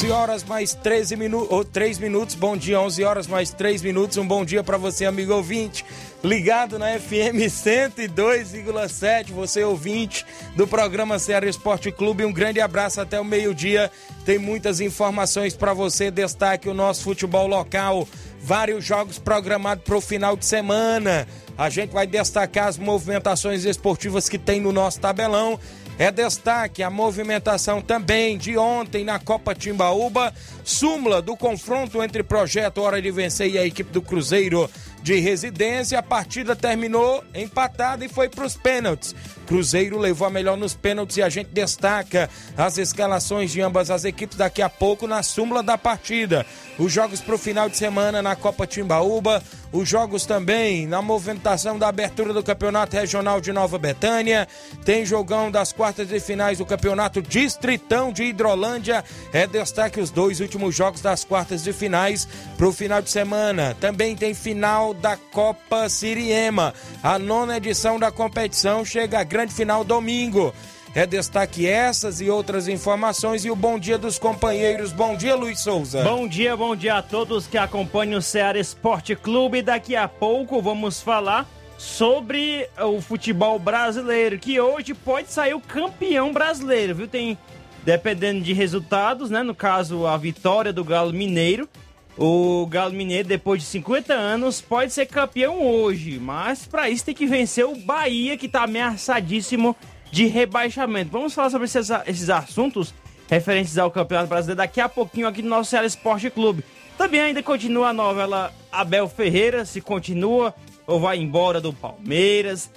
11 horas mais 13 minutos, ou 3 minutos. Bom dia, 11 horas mais 3 minutos. Um bom dia para você, amigo ouvinte, ligado na FM 102,7. Você ouvinte do programa Ceará Esporte Clube. Um grande abraço até o meio-dia. Tem muitas informações para você. Destaque o nosso futebol local. Vários jogos programados para o final de semana. A gente vai destacar as movimentações esportivas que tem no nosso tabelão é destaque a movimentação também de ontem na Copa Timbaúba, súmula do confronto entre Projeto Hora de Vencer e a equipe do Cruzeiro de residência. A partida terminou empatada e foi para os pênaltis. Cruzeiro levou a melhor nos pênaltis e a gente destaca as escalações de ambas as equipes daqui a pouco na súmula da partida. Os jogos para o final de semana na Copa Timbaúba, os jogos também na movimentação da abertura do Campeonato Regional de Nova Betânia. Tem jogão das quartas de finais do Campeonato Distritão de Hidrolândia. É destaque os dois últimos jogos das quartas de finais para o final de semana. Também tem final da Copa Siriema. A nona edição da competição chega a grande final domingo. É destaque essas e outras informações e o bom dia dos companheiros. Bom dia, Luiz Souza. Bom dia, bom dia a todos que acompanham o Ceará Esporte Clube. Daqui a pouco vamos falar sobre o futebol brasileiro, que hoje pode sair o campeão brasileiro, viu? Tem dependendo de resultados, né? No caso, a vitória do Galo Mineiro. O Galo Mineiro, depois de 50 anos, pode ser campeão hoje, mas para isso tem que vencer o Bahia, que está ameaçadíssimo de rebaixamento. Vamos falar sobre esses, esses assuntos referentes ao Campeonato Brasileiro daqui a pouquinho aqui no nosso Ceará Esporte Clube. Também ainda continua a novela Abel Ferreira, se continua ou vai embora do Palmeiras.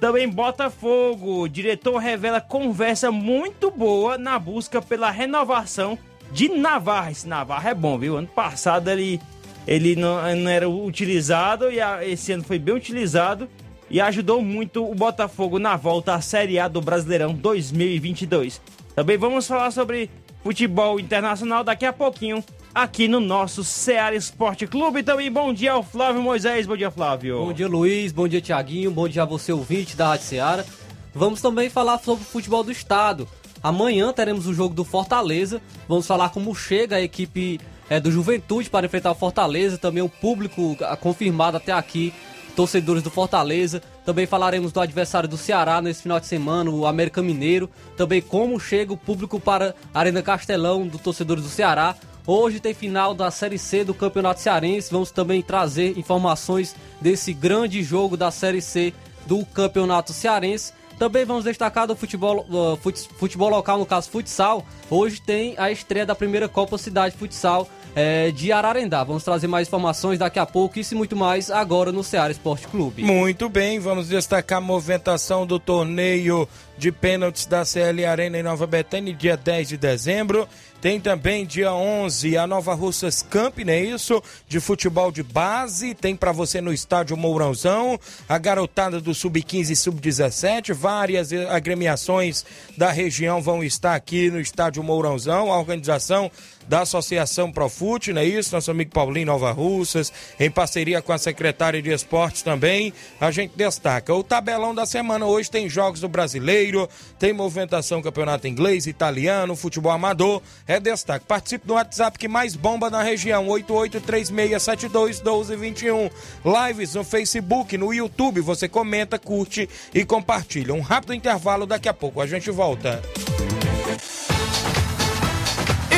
Também Botafogo, o diretor revela conversa muito boa na busca pela renovação de Navarra. Esse Navarra é bom, viu? Ano passado ele, ele não, não era utilizado e a, esse ano foi bem utilizado e ajudou muito o Botafogo na volta à Série A do Brasileirão 2022. Também vamos falar sobre futebol internacional daqui a pouquinho aqui no nosso Ceará Esporte Clube. Também bom dia ao Flávio Moisés. Bom dia, Flávio. Bom dia, Luiz. Bom dia, Tiaguinho. Bom dia a você, ouvinte da Rádio Ceará. Vamos também falar sobre o futebol do estado. Amanhã teremos o jogo do Fortaleza. Vamos falar como chega a equipe é, do Juventude para enfrentar o Fortaleza. Também o público confirmado até aqui, torcedores do Fortaleza. Também falaremos do adversário do Ceará nesse final de semana, o América Mineiro. Também como chega o público para a Arena Castelão, do torcedores do Ceará. Hoje tem final da Série C do Campeonato Cearense. Vamos também trazer informações desse grande jogo da Série C do Campeonato Cearense. Também vamos destacar do futebol, uh, futebol local, no caso futsal. Hoje tem a estreia da primeira Copa Cidade Futsal é, de Ararendá. Vamos trazer mais informações daqui a pouco, isso e muito mais agora no Ceará Esporte Clube. Muito bem, vamos destacar a movimentação do torneio de pênaltis da CL Arena em Nova Betânia, dia 10 de dezembro. Tem também dia 11 a Nova Russas Camp, não é isso? De futebol de base. Tem para você no estádio Mourãozão. A garotada do Sub-15 e Sub-17. Várias agremiações da região vão estar aqui no estádio Mourãozão. A organização da Associação Profute, não é isso? Nosso amigo Paulinho Nova Russas, em parceria com a secretária de Esportes também, a gente destaca. O tabelão da semana hoje tem jogos do brasileiro, tem movimentação campeonato inglês, italiano, futebol amador, é destaque. Participe do WhatsApp que mais bomba na região, 8836721221. Lives no Facebook, no YouTube, você comenta, curte e compartilha. Um rápido intervalo, daqui a pouco a gente volta.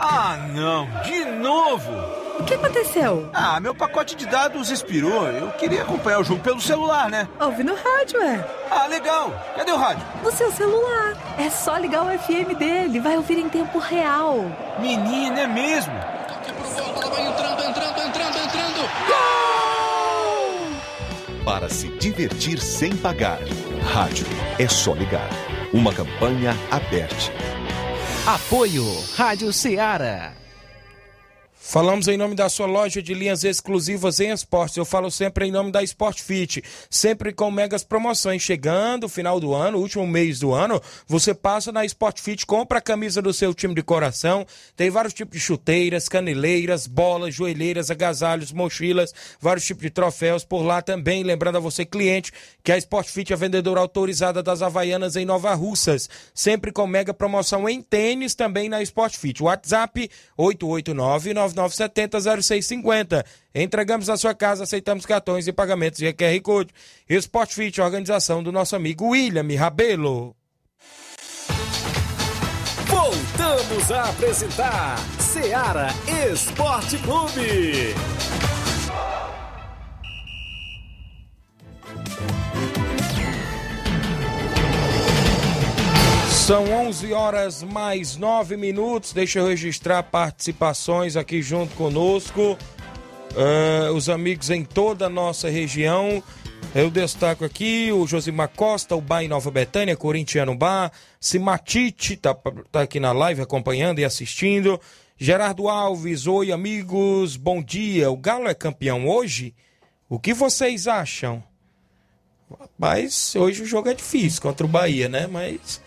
Ah, não, de novo! O que aconteceu? Ah, meu pacote de dados expirou. Eu queria acompanhar o jogo pelo celular, né? Ouve no rádio, é. Ah, legal. Cadê o rádio? No seu celular. É só ligar o FM dele, vai ouvir em tempo real. Menina, é mesmo? vai entrando, entrando, entrando, entrando. Para se divertir sem pagar. Rádio é só ligar. Uma campanha aberta. Apoio Rádio Ceará. Falamos em nome da sua loja de linhas exclusivas em esportes. Eu falo sempre em nome da Sport Fit, sempre com megas promoções. Chegando final do ano, último mês do ano, você passa na Sport Fit, compra a camisa do seu time de coração. Tem vários tipos de chuteiras, caneleiras, bolas, joelheiras, agasalhos, mochilas, vários tipos de troféus por lá também. Lembrando a você, cliente, que a Sport Fit é vendedora autorizada das Havaianas em Nova Russas. Sempre com mega promoção em tênis também na Sport Fit. WhatsApp 889 9970-0650. Entregamos na sua casa, aceitamos cartões e pagamentos de QR Code. Sport Fit, organização do nosso amigo William Rabelo. Voltamos a apresentar Seara Esporte Clube. São 11 horas mais 9 minutos. Deixa eu registrar participações aqui junto conosco. Uh, os amigos em toda a nossa região. Eu destaco aqui o Josimar Costa, o Bar em Nova Betânia, Corintiano Bar. Simatite tá, tá aqui na live acompanhando e assistindo. Gerardo Alves, oi amigos, bom dia. O Galo é campeão hoje? O que vocês acham? Mas hoje o jogo é difícil contra o Bahia, né? Mas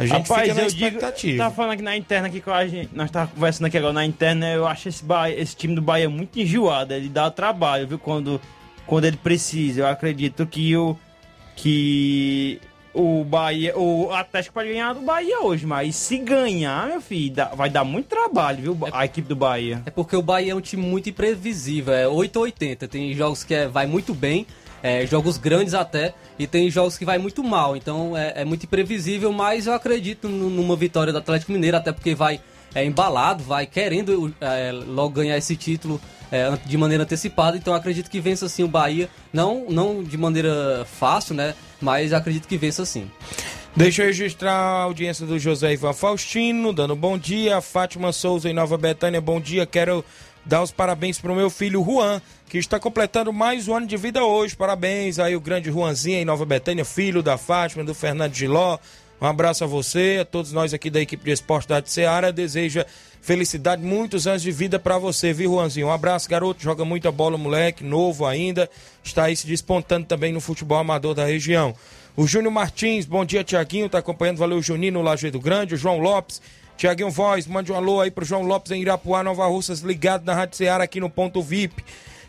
a gente Rapaz, fica na eu expectativa. digo, tá falando aqui na interna aqui com a gente, nós tava conversando aqui agora na interna, eu acho esse, Bahia, esse time do Bahia muito enjoado, ele dá trabalho, viu, quando, quando ele precisa. Eu acredito que o que o Bahia, o Atlético pode ganhar do Bahia hoje, mas se ganhar, meu filho, dá- vai dar muito trabalho, viu, a equipe do Bahia. É porque o Bahia é um time muito imprevisível, é 8 ou 80. Tem jogos que é- vai muito bem, é, jogos grandes até, e tem jogos que vai muito mal. Então é, é muito imprevisível, mas eu acredito nu- numa vitória do Atlético Mineiro, até porque vai é, embalado, vai querendo é, logo ganhar esse título é, de maneira antecipada. Então acredito que vença sim o Bahia, não, não de maneira fácil, né? Mas acredito que vença sim. Deixa eu registrar a audiência do José Ivan Faustino, dando bom dia. Fátima Souza em Nova Betânia, bom dia. Quero dar os parabéns para o meu filho Juan, que está completando mais um ano de vida hoje. Parabéns aí o grande Juanzinho em Nova Betânia, filho da Fátima, do Fernando Giló. Um abraço a você, a todos nós aqui da equipe de esporte da Seara. Deseja felicidade, muitos anos de vida para você, viu, Juanzinho? Um abraço, garoto. Joga muita bola, moleque, novo ainda. Está aí se despontando também no futebol amador da região. O Júnior Martins, bom dia, Tiaguinho, tá acompanhando, valeu, Juninho, no Lajeado Grande. O João Lopes, Tiaguinho Voz, mande um alô aí pro João Lopes em Irapuá, Nova Russas, ligado na Rádio Seara aqui no Ponto VIP.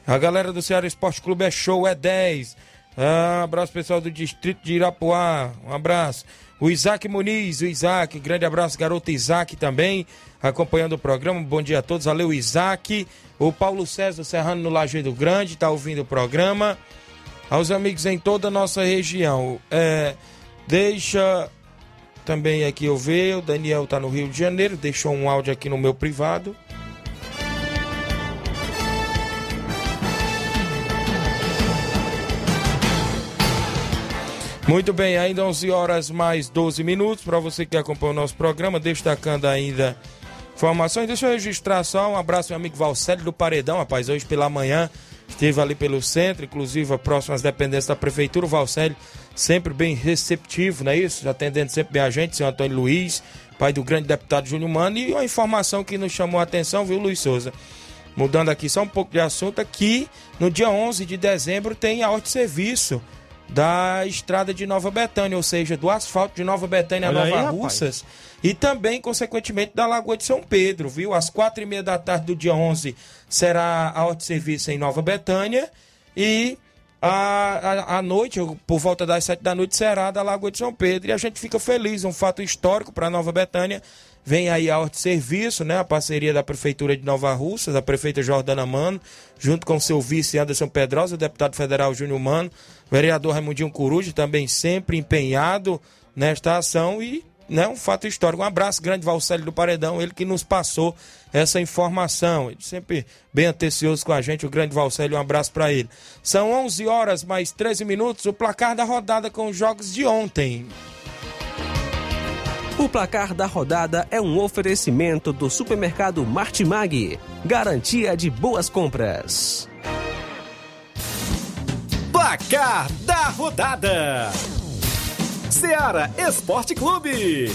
A galera do Ceará Esporte Clube é show, é 10. Ah, abraço pessoal do distrito de Irapuá, um abraço. O Isaac Muniz, o Isaac, grande abraço, garoto Isaac também, acompanhando o programa. Bom dia a todos, valeu Isaac. O Paulo César Serrano no Lajeado Grande, tá ouvindo o programa. Aos amigos em toda a nossa região, é, deixa também aqui eu ver, o Daniel tá no Rio de Janeiro, deixou um áudio aqui no meu privado. Muito bem, ainda 11 horas mais 12 minutos. Para você que acompanha o nosso programa, destacando ainda informações. Deixa eu registrar só um abraço, meu amigo Valcélio do Paredão, rapaz. Hoje pela manhã esteve ali pelo centro, inclusive próximo às dependências da prefeitura. O Valcélio sempre bem receptivo, não é isso? Atendendo sempre bem a gente, seu Antônio Luiz, pai do grande deputado Júnior Mano. E uma informação que nos chamou a atenção, viu, Luiz Souza? Mudando aqui só um pouco de assunto, aqui no dia 11 de dezembro tem a serviço da estrada de Nova Betânia, ou seja, do asfalto de Nova Betânia a Nova aí, Russas. E também, consequentemente, da Lagoa de São Pedro, viu? Às quatro e meia da tarde do dia 11 será a serviço em Nova Betânia. E à, à noite, por volta das sete da noite, será da Lagoa de São Pedro. E a gente fica feliz, um fato histórico para Nova Betânia. Vem aí a Horte Serviço, né? A parceria da Prefeitura de Nova Russa, da prefeita Jordana Mano, junto com seu vice Anderson Pedrosa, deputado federal Júnior Mano, vereador Raimundinho Coruja, também sempre empenhado nesta ação e né, um fato histórico. Um abraço grande, Valcélio do Paredão, ele que nos passou essa informação. Ele sempre bem atencioso com a gente, o grande Valcélio, um abraço para ele. São 11 horas mais 13 minutos, o placar da rodada com os jogos de ontem. O placar da rodada é um oferecimento do supermercado Martimag, garantia de boas compras. Placar da rodada. Seara Esporte Clube.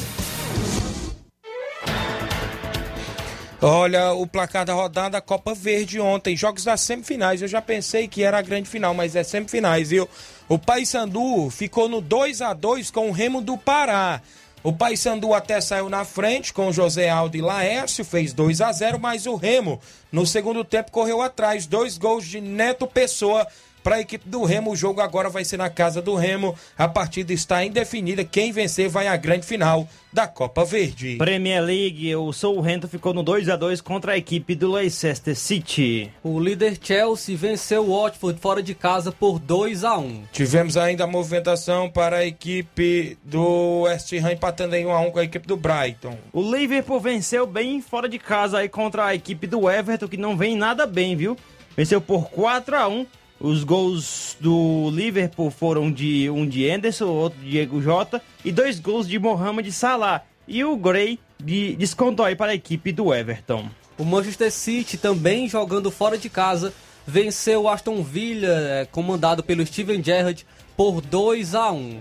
Olha, o placar da rodada Copa Verde ontem, jogos das semifinais. Eu já pensei que era a grande final, mas é semifinais, viu? O Paysandu ficou no 2 a 2 com o Remo do Pará. O Paysandu até saiu na frente com José Aldo e Laércio, fez 2 a 0, mas o Remo no segundo tempo correu atrás, dois gols de Neto Pessoa para a equipe do Remo. O jogo agora vai ser na casa do Remo. A partida está indefinida. Quem vencer vai à grande final da Copa Verde. Premier League, o Southampton ficou no 2 a 2 contra a equipe do Leicester City. O líder Chelsea venceu o Watford fora de casa por 2 a 1. Tivemos ainda a movimentação para a equipe do West Ham empatando em 1 a 1 com a equipe do Brighton. O Liverpool venceu bem fora de casa aí contra a equipe do Everton que não vem nada bem, viu? Venceu por 4 a 1 os gols do Liverpool foram de um de Anderson, outro de Diego Jota e dois gols de Mohamed Salah. E o Gray de, descontou aí para a equipe do Everton. O Manchester City também jogando fora de casa venceu o Aston Villa, é, comandado pelo Steven Gerrard, por 2 a 1.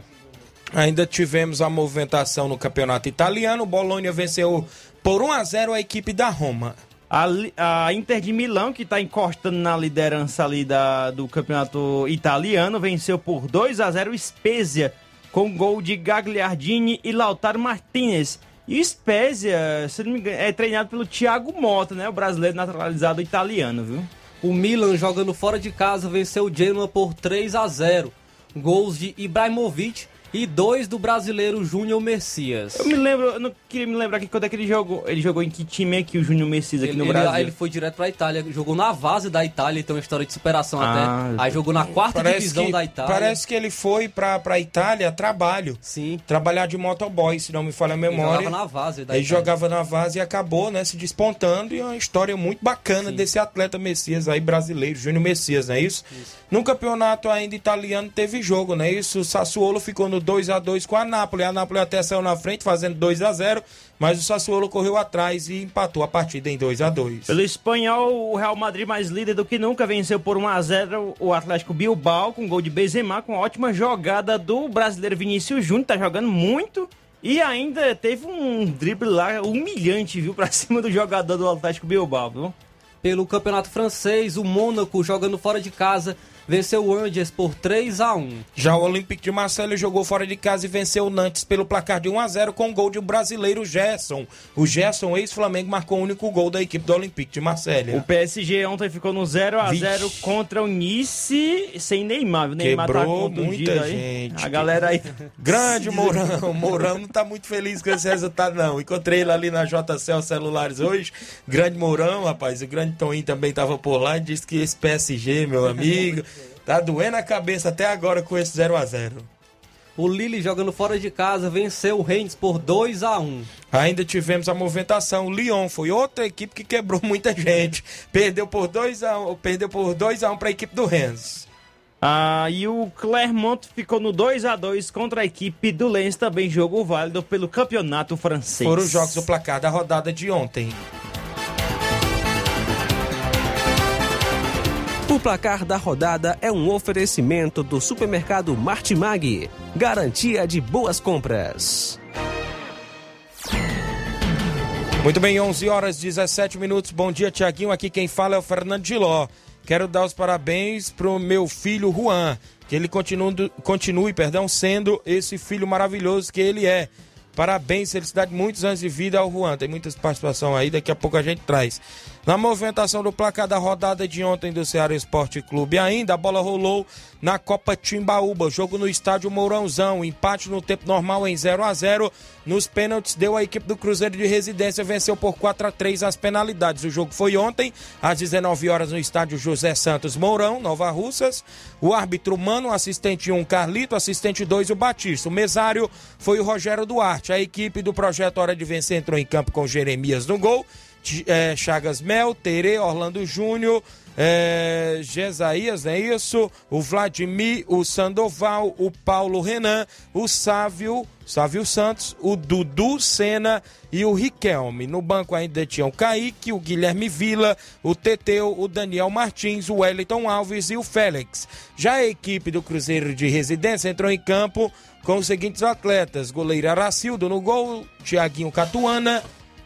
Ainda tivemos a movimentação no campeonato italiano. O Bolonha venceu por 1 a 0 a equipe da Roma. A, a Inter de Milão, que está encostando na liderança ali da, do campeonato italiano, venceu por 2 a 0 o Spezia, com gol de Gagliardini e Lautaro Martinez. E o Spezia, se não me engano, é treinado pelo Thiago Mota, né? O brasileiro naturalizado italiano, viu? O Milan, jogando fora de casa, venceu o Genoa por 3 a 0 Gols de Ibrahimovic e dois do brasileiro Júnior Messias. Eu me lembro, eu não queria me lembrar aqui quando é que ele jogou. Ele jogou em que time aqui, o Júnior Messias aqui ele, no Brasil? Ele, ele foi direto pra Itália, jogou na base da Itália, tem uma história de superação ah, até. Aí jogou na quarta divisão que, da Itália. Parece que ele foi pra, pra Itália trabalho. Sim. Trabalhar de motoboy, se não me falha a memória. Ele jogava na base da Ele Itália. jogava na base e acabou, né, se despontando. E é uma história muito bacana Sim. desse atleta Messias aí brasileiro, Júnior Messias, não é isso? isso? No campeonato ainda italiano teve jogo, né? Isso, o Sassuolo ficou no 2 a 2 com a Nápoles. A Nápoles até saiu na frente fazendo 2 a 0 mas o Sassuolo correu atrás e empatou a partida em 2 a 2 Pelo espanhol, o Real Madrid mais líder do que nunca venceu por 1 a 0 o Atlético Bilbao com gol de Benzema com ótima jogada do brasileiro Vinícius Júnior, tá jogando muito. E ainda teve um drible lá humilhante, viu, pra cima do jogador do Atlético Bilbao, viu? Pelo campeonato francês, o Mônaco jogando fora de casa venceu o Angers por 3 a 1 Já o Olympique de Marseille jogou fora de casa e venceu o Nantes pelo placar de 1 a 0 com gol de um brasileiro Gerson. O Gerson, ex-Flamengo, marcou o único gol da equipe do Olympique de Marseille. O PSG ontem ficou no 0 a 0 contra o Nice sem Neymar. O Neymar tá Quebrou tá muita aí. gente. A galera aí. Grande Mourão. Mourão não tá muito feliz com esse resultado, não. Encontrei ele ali na JCL Celulares hoje. Grande Mourão, rapaz. O grande Toninho também tava por lá e disse que esse PSG, meu amigo. Tá doendo a cabeça até agora com esse 0 a 0 o Lille jogando fora de casa venceu o Rennes por 2 a 1 Ainda tivemos a movimentação. O Lyon foi outra equipe que quebrou muita gente. Perdeu por 2 a 1 perdeu por 2 a 1 para a equipe do Rennes. Ah, e o Clermont ficou no 2 a 2 contra a equipe do Lens, também jogo válido pelo campeonato francês. Foram os jogos do placar da rodada de ontem. O placar da rodada é um oferecimento do supermercado Martimag, garantia de boas compras. Muito bem, 11 horas 17 minutos. Bom dia, Tiaguinho. Aqui quem fala é o Fernando Giló. Quero dar os parabéns pro meu filho Juan, que ele continue, continue perdão, sendo esse filho maravilhoso que ele é. Parabéns, felicidade, muitos anos de vida ao Juan. Tem muitas participações aí, daqui a pouco a gente traz. Na movimentação do placar da rodada de ontem do Ceará Esporte Clube, ainda a bola rolou na Copa Timbaúba. Jogo no estádio Mourãozão. Empate no tempo normal em 0 a 0 Nos pênaltis, deu a equipe do Cruzeiro de Residência, venceu por 4 a 3 as penalidades. O jogo foi ontem, às 19 horas, no estádio José Santos Mourão, Nova Russas. O árbitro Mano, assistente 1, Carlito, assistente 2, o Batista. O mesário foi o Rogério Duarte. A equipe do projeto Hora de Vencer entrou em campo com Jeremias no gol é, Chagas Mel, Tere, Orlando Júnior, é, Gesaías, é isso? O Vladimir, o Sandoval, o Paulo Renan, o Sávio, Sávio Santos, o Dudu Sena e o Riquelme. No banco ainda tinham o Kaique, o Guilherme Vila, o Teteu, o Daniel Martins, o Wellington Alves e o Félix. Já a equipe do Cruzeiro de Residência entrou em campo com os seguintes atletas: goleiro Aracildo no gol, Tiaguinho Catuana,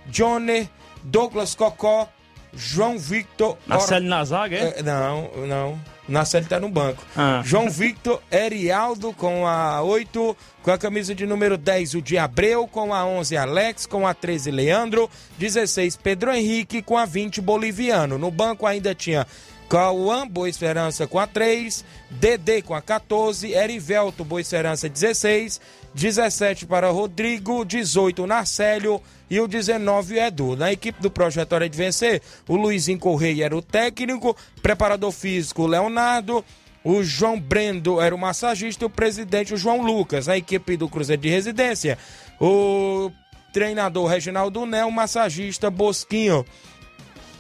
Johnny, Douglas Cocó, João Victor. Marcelo Or... na zaga, é? é? Não, não. Marcelo tá no banco. Ah. João Victor, Erialdo com a 8, com a camisa de número 10, o de Abreu, com a 11, Alex, com a 13, Leandro, 16, Pedro Henrique, com a 20, Boliviano. No banco ainda tinha Cauã, Boa Esperança com a 3, Dedê com a 14, Erivelto, Boa Esperança 16, 17 para Rodrigo, 18 Narcélio e o 19 Edu. Na equipe do Projeto Hora de Vencer, o Luizinho Correia era o técnico, preparador físico Leonardo, o João Brendo era o massagista e o presidente o João Lucas. Na equipe do Cruzeiro de Residência, o treinador Reginaldo Né, o massagista Bosquinho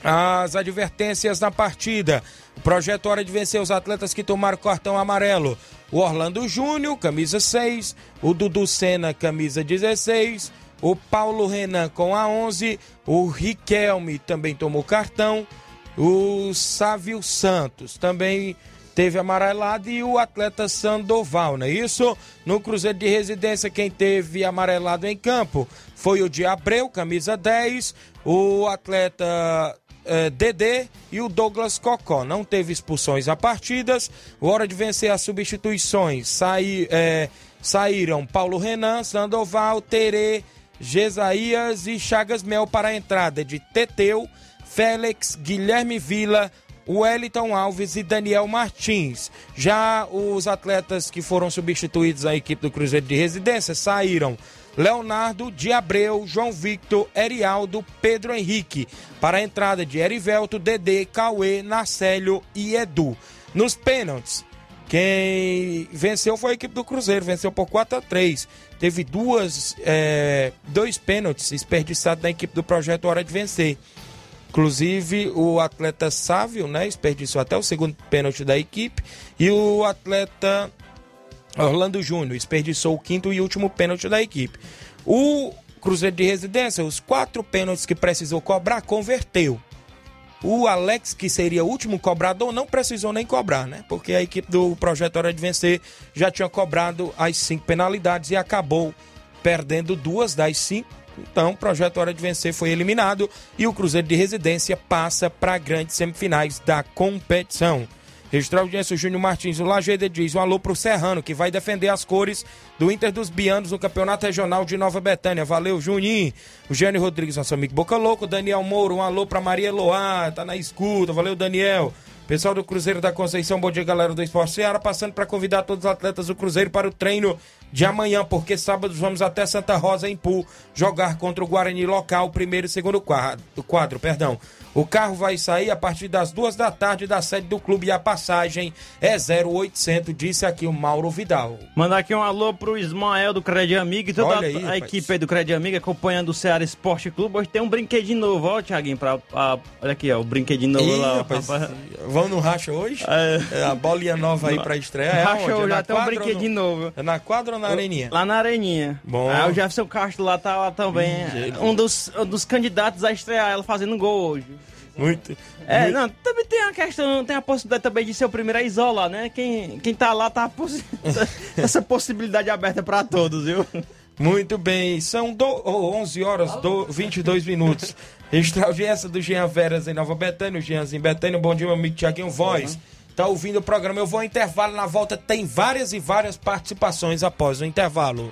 as advertências na partida. Projeto Hora de Vencer os atletas que tomaram cartão amarelo. O Orlando Júnior, camisa 6. O Dudu Sena, camisa 16. O Paulo Renan com a 11. O Riquelme também tomou cartão. O Sávio Santos também teve amarelado e o atleta Sandoval, não é isso? No Cruzeiro de Residência, quem teve amarelado em campo foi o de Abreu, camisa 10, o atleta é, Dedê e o Douglas Cocó. Não teve expulsões a partidas. Hora de vencer as substituições. Sai, é, saíram Paulo Renan, Sandoval, Terê, Gesaías e Chagas Mel para a entrada de Teteu, Félix, Guilherme Vila, Wellington Alves e Daniel Martins. Já os atletas que foram substituídos à equipe do Cruzeiro de Residência saíram Leonardo de Abreu, João Victor, Erialdo, Pedro Henrique. Para a entrada de Erivelto, Dedê, Cauê, Narcélio e Edu. Nos pênaltis, quem venceu foi a equipe do Cruzeiro, venceu por 4 a 3 Teve duas, é, dois pênaltis desperdiçados na equipe do projeto Hora de Vencer. Inclusive, o atleta Sávio, né, desperdiçou até o segundo pênalti da equipe. E o atleta Orlando Júnior desperdiçou o quinto e último pênalti da equipe. O Cruzeiro de Residência, os quatro pênaltis que precisou cobrar, converteu. O Alex, que seria o último cobrador, não precisou nem cobrar, né? Porque a equipe do Projeto Hora de Vencer já tinha cobrado as cinco penalidades e acabou perdendo duas das cinco. Então, o Projeto Hora de Vencer foi eliminado e o Cruzeiro de Residência passa para grandes semifinais da competição. Registrar audiência, o Júnior Martins, o Lajeida diz um alô pro Serrano, que vai defender as cores do Inter dos Bianos no Campeonato Regional de Nova Betânia. Valeu, Juninho. O Gênio Rodrigues, nosso amigo Boca Louco. Daniel Moura, um alô pra Maria Loá, tá na escuta. Valeu, Daniel. Pessoal do Cruzeiro da Conceição, bom dia, galera do Esporte Ceará. Passando para convidar todos os atletas do Cruzeiro para o treino de amanhã, porque sábado vamos até Santa Rosa, em Pu, jogar contra o Guarani local, primeiro e segundo quadro, quadro perdão. O carro vai sair a partir das duas da tarde da sede do clube e a passagem é 0800, disse aqui o Mauro Vidal. Mandar aqui um alô pro Ismael do Crédito Amigo e toda Olha aí, a, a equipe aí do Crédito Amigo acompanhando o Ceará Esporte Clube. Hoje tem um brinquedinho novo, ó, Thiaguinho, pra, a, olha aqui, ó, o brinquedinho novo Ih, lá. Rapaz, Vamos no racha hoje? É. é. A bolinha nova aí pra estrear. É racha hoje, é já tem um brinquedinho no... novo. É na quadra ou na areninha? Lá na areninha. Bom. Aí o Jefferson Castro lá tá lá também. Hum, um dos, um dos candidatos a estrear ela fazendo gol hoje. Muito. É, muito... não, também tem a questão, tem a possibilidade também de ser o primeiro a isolar, né? Quem, quem tá lá tá poss... essa possibilidade aberta para todos, viu? Muito bem, são do, oh, 11 horas do 22 minutos. Extra audiência do Jean Veras em Nova Betânia, o Jeanzinho Betânia. Bom dia, meu amigo Tiaguinho Voz. Tá ouvindo o programa? Eu vou ao intervalo. Na volta tem várias e várias participações após o intervalo.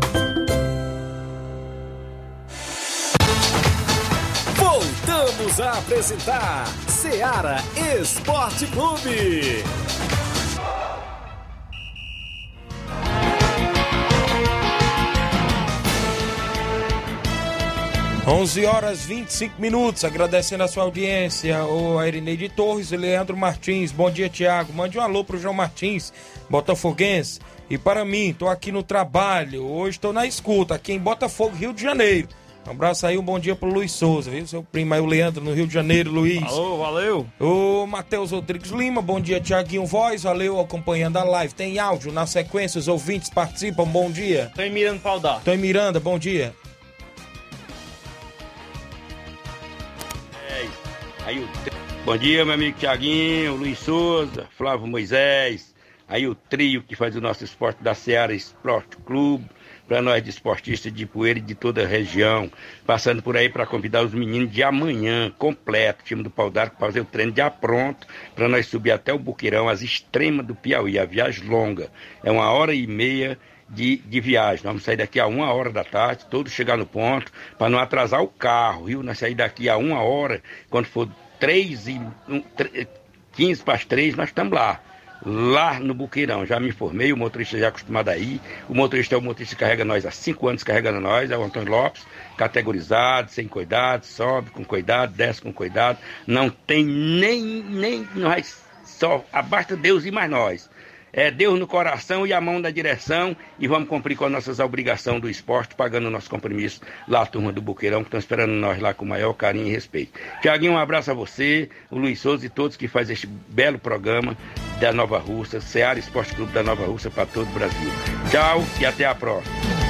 A apresentar Seara Esporte Clube. 11 horas 25 minutos, agradecendo a sua audiência, o Airineide Torres e Leandro Martins. Bom dia, Tiago. Mande um alô pro João Martins, Botafoguense. E para mim, tô aqui no trabalho, hoje estou na escuta, aqui em Botafogo, Rio de Janeiro. Um abraço aí, um bom dia pro Luiz Souza, viu? Seu primo aí, o Leandro, no Rio de Janeiro, Luiz. Alô, valeu. O Matheus Rodrigues Lima, bom dia, Tiaguinho Voz, valeu, acompanhando a live. Tem áudio na sequência, os ouvintes participam, bom dia. Tô em Miranda Paudar. Tô em Miranda, bom dia. É, aí o... Bom dia, meu amigo Tiaguinho, Luiz Souza, Flávio Moisés, aí o trio que faz o nosso esporte da Seara Esporte Clube para nós de esportistas de poeira e de toda a região, passando por aí para convidar os meninos de amanhã, completo, time do Pau d'Arco, para fazer o treino já pronto, para nós subir até o Buqueirão, as extremas do Piauí, a viagem longa, é uma hora e meia de, de viagem. Vamos sair daqui a uma hora da tarde, todos chegar no ponto, para não atrasar o carro, viu? Nós sair daqui a uma hora, quando for três e um, 15 para as três, nós estamos lá lá no Buqueirão. Já me informei, o motorista já é acostumado a ir. O motorista é o motorista que carrega nós há cinco anos carregando nós, é o Antônio Lopes, categorizado, sem cuidado, sobe com cuidado, desce com cuidado. Não tem nem, nem nós, só abasta Deus e mais nós é, Deus no coração e a mão na direção e vamos cumprir com as nossas obrigações do esporte, pagando o nosso compromisso lá, turma do Buqueirão, que estão esperando nós lá com o maior carinho e respeito. Tiaguinho, um abraço a você, o Luiz Souza e todos que fazem este belo programa da Nova Rússia, Seara Esporte Clube da Nova Rússia para todo o Brasil. Tchau e até a próxima.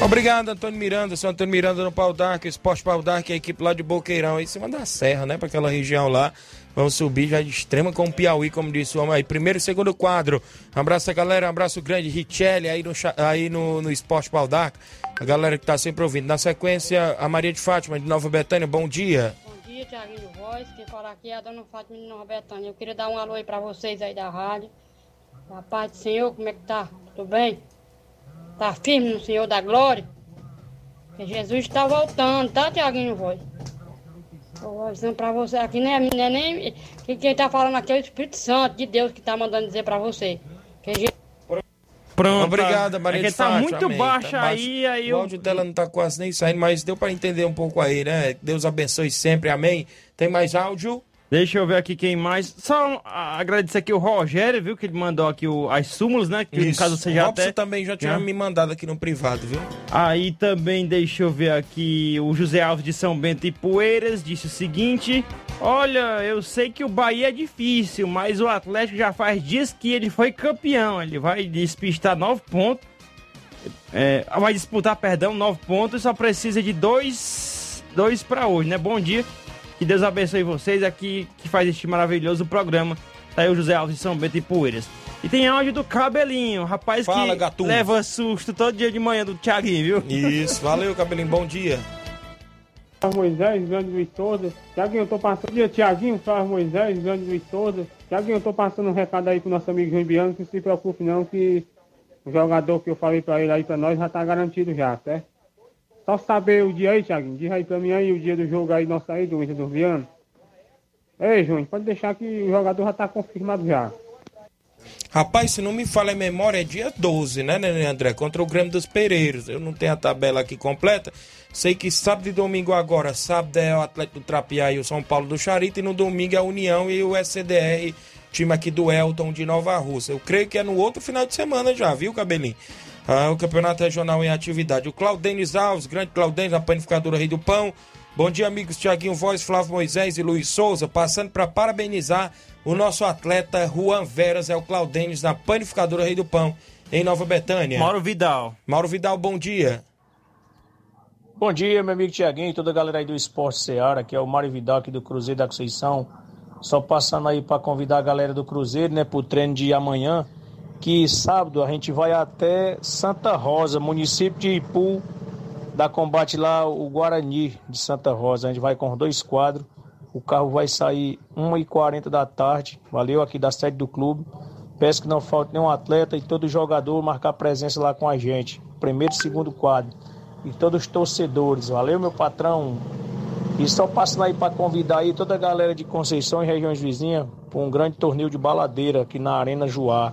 Obrigado, Antônio Miranda. Sou Antônio Miranda no Pau Dark, Esporte Pau Dark, a equipe lá de Boqueirão, em cima da serra, né? Para aquela região lá. Vamos subir já de extrema com o Piauí, como disse o homem aí. Primeiro e segundo quadro. Um abraço a galera, um abraço grande. Richelli aí no, aí no, no Esporte Pau Dark. A galera que tá sempre ouvindo. Na sequência, a Maria de Fátima, de Nova Betânia. Bom dia. Bom dia, Tiaguinho Voz. Quem fala aqui é a dona Fátima de Nova Betânia. Eu queria dar um alô aí pra vocês aí da rádio. Da paz do Senhor, como é que tá? Tudo bem? Tá firme no Senhor da Glória? Que Jesus está voltando, tá, Tiaguinho Voz? Avisando pra você aqui, não é, não é nem. que Quem tá falando aqui é o Espírito Santo de Deus que tá mandando dizer pra você. Que Pronto. Obrigado, Maria É de que tá Fátima. muito Amém. baixo Tá aí, aí O eu- áudio dela não tá quase nem saindo, mas deu para entender um pouco aí, né? Deus abençoe sempre. Amém. Tem mais áudio? Deixa eu ver aqui quem mais. Só agradecer aqui o Rogério, viu? Que ele mandou aqui o, as súmulas, né? Que no Isso. caso você já até. também já tinha Já. me mandado aqui no privado, viu? Aí também deixa eu ver aqui o José Alves de São Bento e Poeiras disse o seguinte: Olha, eu sei que o Bahia é difícil, mas o Atlético já faz dias que ele foi campeão. Ele vai despistar nove pontos. É, vai disputar, perdão, nove pontos e só precisa de dois, dois para hoje, né? Bom dia. Que Deus abençoe vocês aqui que faz este maravilhoso programa. Tá aí o José Alves de São Bento e Poeiras. E tem áudio do Cabelinho, rapaz Fala, que leva susto todo dia de manhã do Thiaguinho, viu? Isso, valeu, Cabelinho, bom dia. Moisés, grande Souza. Tiaguinho, eu tô passando. Dia, Tiaguinho, Flávio Moisés, grande. Tiaguinho, eu tô passando um recado aí pro nosso amigo João Bianco. Não se preocupe não, que o jogador que eu falei pra ele aí pra nós já tá garantido já, certo? Só saber o dia aí, Tiaguinho. Diz aí pra mim aí o dia do jogo aí nosso aí, do Inter do Viano. Ei, João, pode deixar que o jogador já tá confirmado já. Rapaz, se não me falha a memória, é dia 12, né, Nenê André? Contra o Grêmio dos Pereiros. Eu não tenho a tabela aqui completa. Sei que sábado e domingo agora, sábado é o Atlético do Trapiá e o São Paulo do Charito, e no domingo é a União e o SCDR, time aqui do Elton de Nova Rússia. Eu creio que é no outro final de semana já, viu, Cabelinho? Ah, o Campeonato Regional em atividade. O Claudênis Alves, grande Claudênis, a panificadora Rei do Pão. Bom dia, amigos. Tiaguinho Voz, Flávio Moisés e Luiz Souza, passando para parabenizar o nosso atleta Juan Veras, é o Claudênis, da panificadora Rei do Pão, em Nova Betânia. Mauro Vidal. Mauro Vidal, bom dia. Bom dia, meu amigo Tiaguinho e toda a galera aí do Esporte Seara, que é o Mário Vidal aqui do Cruzeiro da Conceição. Só passando aí para convidar a galera do Cruzeiro, né, pro treino de amanhã, que sábado a gente vai até Santa Rosa, município de Ipu, da combate lá o Guarani de Santa Rosa. A gente vai com dois quadros. O carro vai sair 1h40 da tarde, valeu, aqui da sede do clube. Peço que não falte nenhum atleta e todo jogador marcar presença lá com a gente. Primeiro e segundo quadro. E todos os torcedores. Valeu, meu patrão. E só passando aí para convidar aí toda a galera de Conceição e regiões vizinhas para um grande torneio de baladeira aqui na Arena Juá.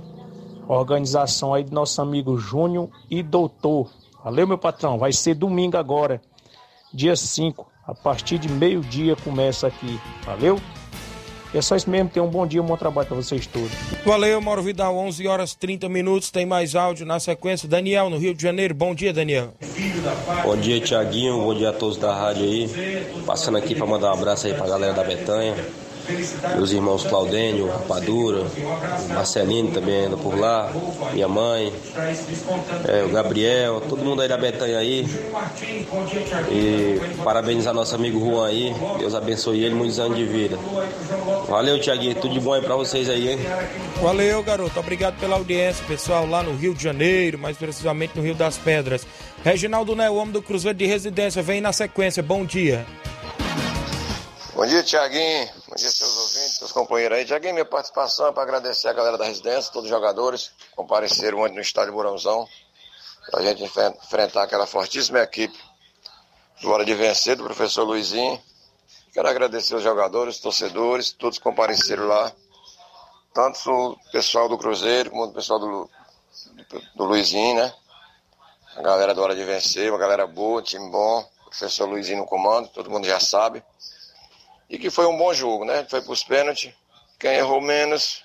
Organização aí do nosso amigo Júnior e Doutor. Valeu, meu patrão. Vai ser domingo agora, dia 5. A partir de meio-dia começa aqui. Valeu? E é só isso mesmo. Tenham um bom dia, um bom trabalho para vocês todos. Valeu, Mauro Vidal, 11 horas 30 minutos. Tem mais áudio na sequência. Daniel, no Rio de Janeiro. Bom dia, Daniel. Bom dia, Tiaguinho. Bom dia a todos da rádio aí. Passando aqui para mandar um abraço aí para a galera da Betanha. Meus irmãos Claudênio, Rapadura, Marcelino também anda por lá, minha mãe, é, o Gabriel, todo mundo aí da Betanha aí. E parabenizar nosso amigo Juan aí. Deus abençoe ele, muitos anos de vida. Valeu, Tiaguinho. Tudo de bom aí para vocês aí, hein? Valeu, garoto. Obrigado pela audiência, pessoal, lá no Rio de Janeiro, mais precisamente no Rio das Pedras. Reginaldo Né, o homem do Cruzeiro de Residência, vem na sequência. Bom dia. Bom dia, Tiaguinho. Bom dia, seus ouvintes, seus companheiros aí. Tiaguinho, minha participação é para agradecer a galera da residência, todos os jogadores que compareceram ontem no estádio Mourãozão, para a gente enfren- enfrentar aquela fortíssima equipe do Hora de Vencer, do professor Luizinho. Quero agradecer os jogadores, torcedores, todos que compareceram lá, tanto o pessoal do Cruzeiro como o pessoal do, do, do Luizinho, né? A galera do Hora de Vencer, uma galera boa, time bom, professor Luizinho no comando, todo mundo já sabe. E que foi um bom jogo, né? Foi para os pênaltis. Quem errou menos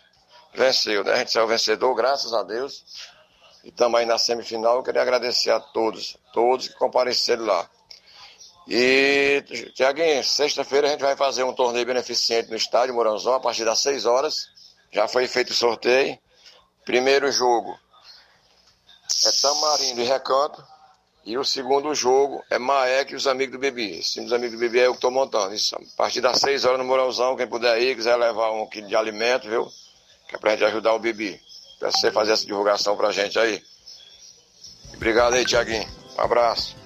venceu, né? A gente saiu vencedor, graças a Deus. E também na semifinal eu queria agradecer a todos, todos que compareceram lá. E, Tiaguinho, sexta-feira a gente vai fazer um torneio beneficente no estádio Moranzão a partir das 6 horas. Já foi feito o sorteio. Primeiro jogo é Tamarindo e Recanto. E o segundo jogo é Maek e os amigos do Bebi. Time dos amigos do Bebi é eu que estou montando. Isso, a partir das 6 horas no Morãozão, quem puder ir, quiser levar um quilo de alimento, viu? Que é pra gente ajudar o Bebi. Peço você fazer essa divulgação pra gente aí. Obrigado aí, Tiaguinho. Um abraço.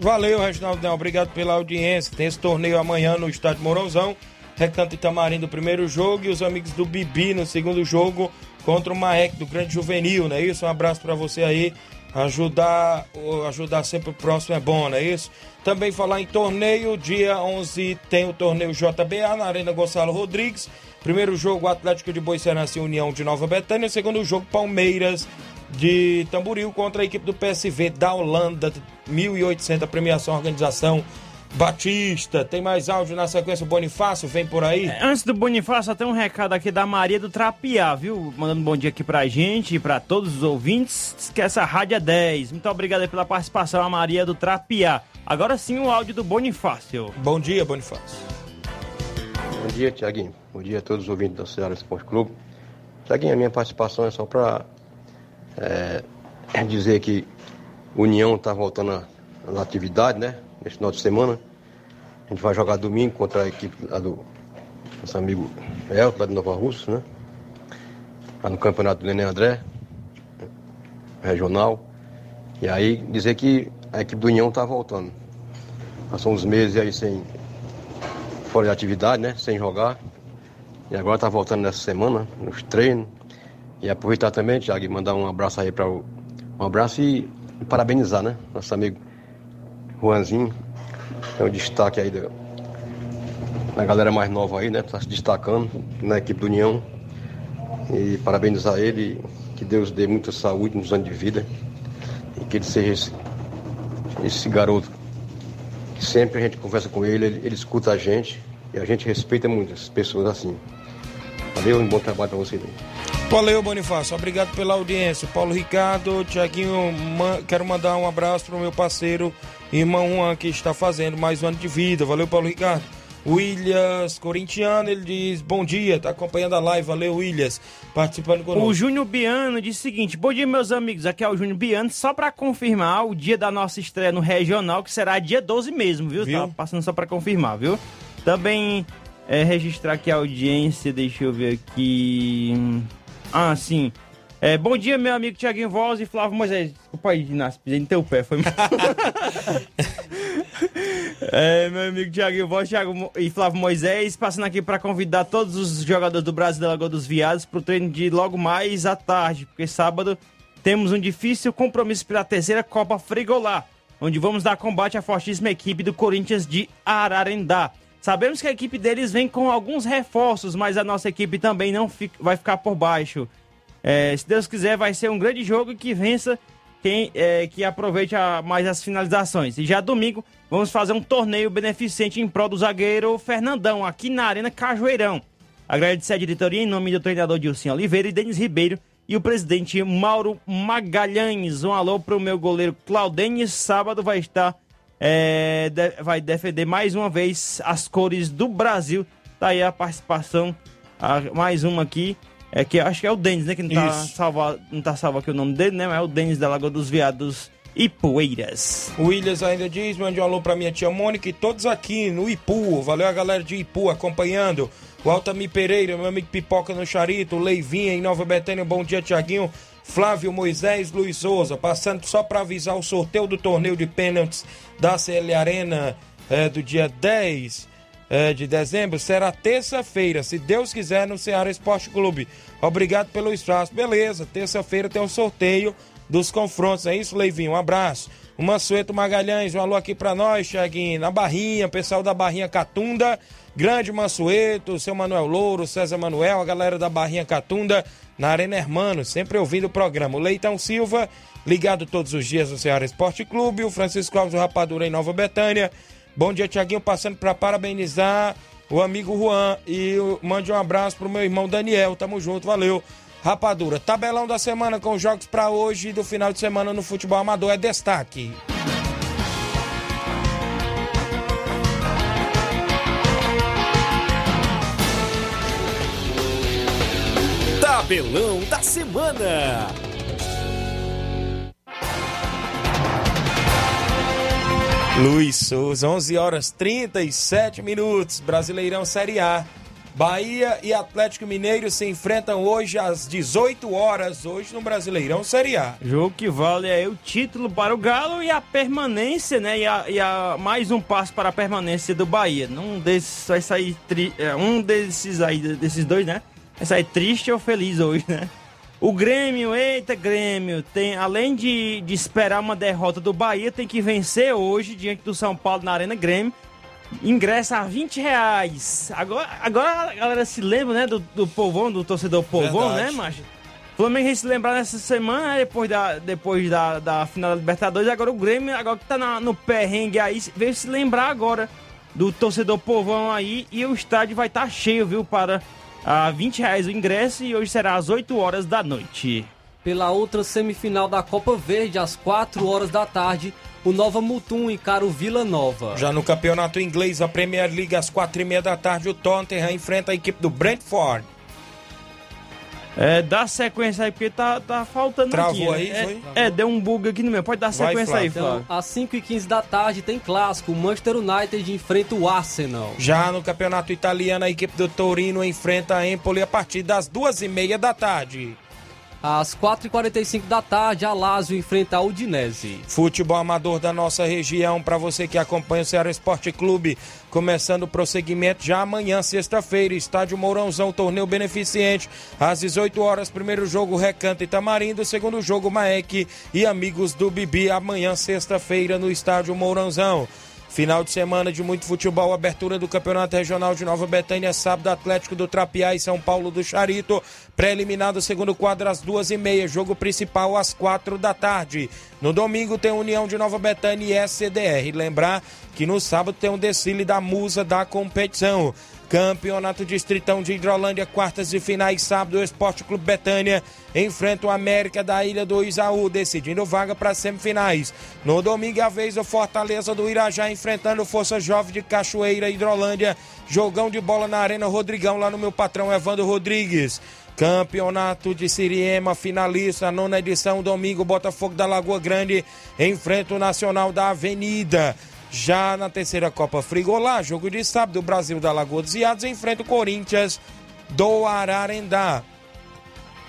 Valeu, Reginaldão. Obrigado pela audiência. Tem esse torneio amanhã no estádio Morãozão. Recanto Itamarim do primeiro jogo e os amigos do Bibi no segundo jogo contra o Maek do Grande Juvenil, não é isso? Um abraço para você aí. Ajudar, ajudar sempre o próximo é bom, não é isso? Também falar em torneio, dia 11 tem o torneio JBA na Arena Gonçalo Rodrigues. Primeiro jogo, Atlético de Boicerança e União de Nova Betânia. Segundo jogo, Palmeiras de Tamboril contra a equipe do PSV da Holanda. 1.800 premiação, organização Batista. Tem mais áudio na sequência, o Bonifácio vem por aí. É, antes do Bonifácio, tem um recado aqui da Maria do Trapiá, viu? Mandando um bom dia aqui pra gente e pra todos os ouvintes. Diz que essa rádio é 10. Muito obrigado pela participação, a Maria do Trapiá. Agora sim o áudio do Bonifácio. Bom dia, Bonifácio. Bom dia, Tiaguinho. Bom dia a todos os ouvintes da Ceará Esporte Clube. Tiaguinho, a minha participação é só para é, dizer que União está voltando na atividade, né? Neste final de semana. A gente vai jogar domingo contra a equipe lá do nosso amigo El, lá de Nova Rússia, né? Lá no campeonato do Nenê André, regional. E aí dizer que a equipe do União está voltando. Passou uns meses aí sem fora de atividade, né? Sem jogar. E agora está voltando nessa semana, nos treinos. E aproveitar também, Thiago, e mandar um abraço aí para o. Um abraço e parabenizar, né? Nosso amigo Juanzinho, é o destaque aí da, da galera mais nova aí, né? Tá se destacando na equipe do União. E parabenizar ele, que Deus dê muita saúde nos anos de vida. E que ele seja esse, esse garoto que sempre a gente conversa com ele, ele, ele escuta a gente e a gente respeita muitas pessoas assim. Valeu, um bom trabalho para vocês aí. Valeu, Bonifácio. Obrigado pela audiência. Paulo Ricardo, Tiaguinho, quero mandar um abraço pro meu parceiro Irmão Juan, que está fazendo mais um ano de vida. Valeu, Paulo Ricardo. Williams, corintiano, ele diz: Bom dia, tá acompanhando a live. Valeu, Williams, participando conosco. O Júnior Biano diz o seguinte: Bom dia, meus amigos. Aqui é o Júnior Biano. Só para confirmar o dia da nossa estreia no regional, que será dia 12 mesmo, viu? viu? Tá passando só para confirmar, viu? Também é, registrar aqui a audiência, deixa eu ver aqui. Ah, sim. É, bom dia, meu amigo Tiaguinho Voz e Flávio Moisés. Desculpa aí, Inácio, pisei no teu pé, foi é, meu amigo Tiaguinho Voz Thiago e Flávio Moisés, passando aqui para convidar todos os jogadores do Brasil da Lagoa dos Viados para o treino de logo mais à tarde, porque sábado temos um difícil compromisso pela terceira Copa Frigolá, onde vamos dar combate à fortíssima equipe do Corinthians de Ararendá. Sabemos que a equipe deles vem com alguns reforços, mas a nossa equipe também não fica, vai ficar por baixo. É, se Deus quiser, vai ser um grande jogo que vença quem é, que aproveite a, mais as finalizações. E já domingo vamos fazer um torneio beneficente em prol do zagueiro Fernandão, aqui na Arena Cajueirão. Agradecer a diretoria em nome do treinador Dilcinho Oliveira e Denis Ribeiro e o presidente Mauro Magalhães. Um alô para o meu goleiro Claudenis. Sábado vai estar, é, de, vai defender mais uma vez as cores do Brasil. Tá aí a participação, a, mais uma aqui é que acho que é o Denis, né? Que não tá, salvo, não tá salvo aqui o nome dele, né? Mas é o Denis da Lagoa dos Viados Ipueiras. O Williams ainda diz: mande um alô pra minha tia Mônica e todos aqui no Ipu. Valeu a galera de Ipu acompanhando. O Altamir Pereira, meu amigo Pipoca no Charito, Leivinha em Nova Betânia, bom dia, Tiaguinho. Flávio Moisés Luiz Souza, passando só para avisar o sorteio do torneio de pênaltis da CL Arena é, do dia 10 é, de dezembro será terça-feira, se Deus quiser, no Ceará Esporte Clube. Obrigado pelo espaço. Beleza, terça-feira tem o um sorteio dos confrontos. É isso, Leivinho? Um abraço. O Mansueto Magalhães, um alô aqui pra nós, Thiaguinho. Na Barrinha, pessoal da Barrinha Catunda. Grande Mansueto, seu Manuel Louro, César Manuel, a galera da Barrinha Catunda, na Arena Hermano, sempre ouvindo o programa. O Leitão Silva, ligado todos os dias no Ceará Esporte Clube. O Francisco Alves Rapadura em Nova Betânia. Bom dia, Tiaguinho, passando para parabenizar o amigo Juan e mande um abraço pro meu irmão Daniel. Tamo junto, valeu. Rapadura, tabelão da semana com jogos para hoje e do final de semana no futebol amador é destaque. Tabelão da semana. Luiz Souza, 11 horas 37 minutos, Brasileirão Série A. Bahia e Atlético Mineiro se enfrentam hoje às 18 horas, hoje no Brasileirão Série A. Jogo que vale aí o título para o Galo e a permanência, né? E, a, e a, mais um passo para a permanência do Bahia. Um desses vai sair. Tri, é, um desses aí, desses dois, né? Vai sair triste ou feliz hoje, né? O Grêmio, eita Grêmio, tem, além de, de esperar uma derrota do Bahia, tem que vencer hoje diante do São Paulo na Arena Grêmio. Ingresso a 20 reais. Agora, agora a galera se lembra, né, do, do povão, do torcedor povão, Verdade. né, macho? Flamengo vai se lembrar nessa semana, né, depois da, depois da, da final da Libertadores. Agora o Grêmio, agora que tá na- no perrengue aí, veio se lembrar agora do torcedor povão aí. E o estádio vai estar cheio, viu, para a 20 reais o ingresso. E hoje será às 8 horas da noite. Pela outra semifinal da Copa Verde, às 4 horas da tarde, o Nova Mutum encara o Vila Nova. Já no campeonato inglês, a Premier League, às quatro e meia da tarde, o Tottenham enfrenta a equipe do Brentford. É, dá sequência aí, porque tá, tá faltando Travou aqui. né? aí, é, foi? é, deu um bug aqui no meu. Pode dar Vai, sequência aí, Flávio. Então, às 5h15 da tarde tem clássico. O Manchester United enfrenta o Arsenal. Já no campeonato italiano, a equipe do Torino enfrenta a Empoli a partir das duas e meia da tarde. Às 4h45 da tarde, a Lazio enfrenta a Udinese. Futebol amador da nossa região, para você que acompanha o Ceará Esporte Clube, começando o prosseguimento já amanhã, sexta-feira, estádio Mourãozão, torneio beneficente, às 18 horas, primeiro jogo Recanto Itamarindo, segundo jogo Maek e amigos do Bibi, amanhã, sexta-feira, no estádio Mourãozão. Final de semana de muito futebol, abertura do Campeonato Regional de Nova Betânia, sábado, Atlético do Trapiá e São Paulo do Charito, pré-eliminado segundo quadro às duas e meia, jogo principal às quatro da tarde. No domingo tem União de Nova Betânia e SCDR. Lembrar que no sábado tem um desfile da musa da competição. Campeonato Distritão de Hidrolândia, quartas de finais, sábado, o Esporte Clube Betânia enfrenta o América da Ilha do Isaú, decidindo vaga para semifinais. No domingo, é a vez o Fortaleza do Irajá enfrentando Força Jovem de Cachoeira, Hidrolândia. Jogão de bola na Arena Rodrigão, lá no meu patrão Evandro Rodrigues. Campeonato de Siriema, finalista, nona edição, domingo, Botafogo da Lagoa Grande enfrenta o Nacional da Avenida. Já na terceira Copa Frigolá, jogo de sábado, o Brasil da Lagoa dos Iados enfrenta o Corinthians do Ararendá.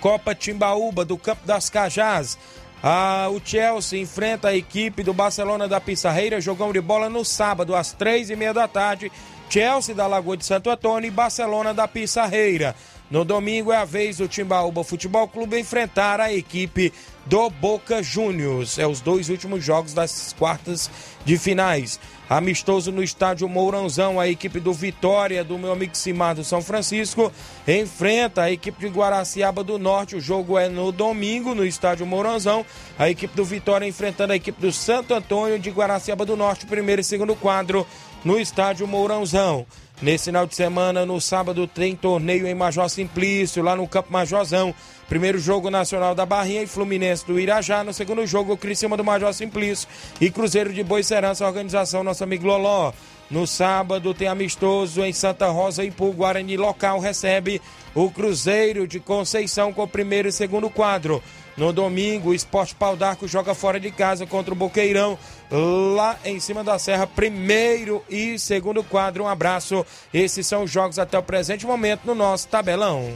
Copa Timbaúba, do Campo das Cajás. Ah, o Chelsea enfrenta a equipe do Barcelona da Pissarreira, jogão de bola no sábado, às três e meia da tarde. Chelsea da Lagoa de Santo Antônio e Barcelona da Pissarreira. No domingo é a vez do Timbaúba Futebol Clube enfrentar a equipe do Boca Juniors. É os dois últimos jogos das quartas de finais. Amistoso no estádio Mourãozão, a equipe do Vitória, do meu amigo Simar do São Francisco, enfrenta a equipe de Guaraciaba do Norte. O jogo é no domingo, no estádio Mourãozão. A equipe do Vitória enfrentando a equipe do Santo Antônio de Guaraciaba do Norte, primeiro e segundo quadro, no estádio Mourãozão. Nesse final de semana, no sábado, tem torneio em Major Simplício, lá no Campo Majorzão. Primeiro jogo nacional da Barrinha e Fluminense do Irajá. No segundo jogo, Criciúma do Major Simplício e Cruzeiro de Boa Serança, organização nosso amigo Loló. No sábado tem amistoso em Santa Rosa e Ipu, Guarani local recebe o Cruzeiro de Conceição com o primeiro e segundo quadro. No domingo, o Esporte Pau d'Arco joga fora de casa contra o Boqueirão, lá em cima da serra, primeiro e segundo quadro. Um abraço. Esses são os jogos até o presente momento no nosso tabelão.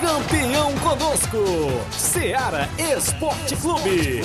Campeão conosco. Seara Esporte Clube.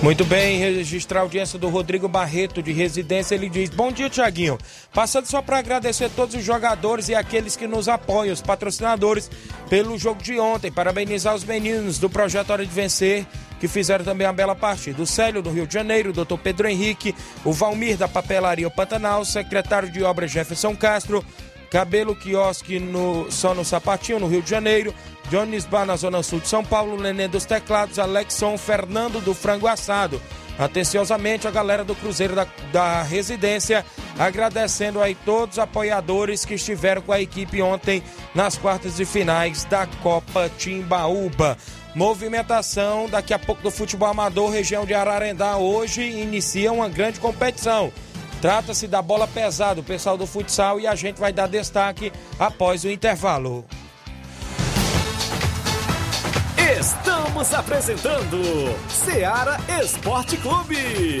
Muito bem, registrar a audiência do Rodrigo Barreto, de residência. Ele diz: Bom dia, Tiaguinho. Passando só para agradecer todos os jogadores e aqueles que nos apoiam, os patrocinadores, pelo jogo de ontem. Parabenizar os meninos do Projeto Hora de Vencer, que fizeram também a bela partida. O Célio, do Rio de Janeiro, o doutor Pedro Henrique, o Valmir, da Papelaria Pantanal, o secretário de obras Jefferson Castro, Cabelo Quiosque no, só no Sapatinho, no Rio de Janeiro. Jones Bar na Zona Sul de São Paulo. Nenê dos Teclados. Alexson Fernando do Frango Assado. Atenciosamente a galera do Cruzeiro da, da Residência, agradecendo aí todos os apoiadores que estiveram com a equipe ontem nas quartas de finais da Copa Timbaúba. Movimentação daqui a pouco do futebol amador, região de Ararendá, hoje inicia uma grande competição. Trata-se da bola pesada, o pessoal do futsal, e a gente vai dar destaque após o intervalo. Estamos apresentando Seara Esporte Clube.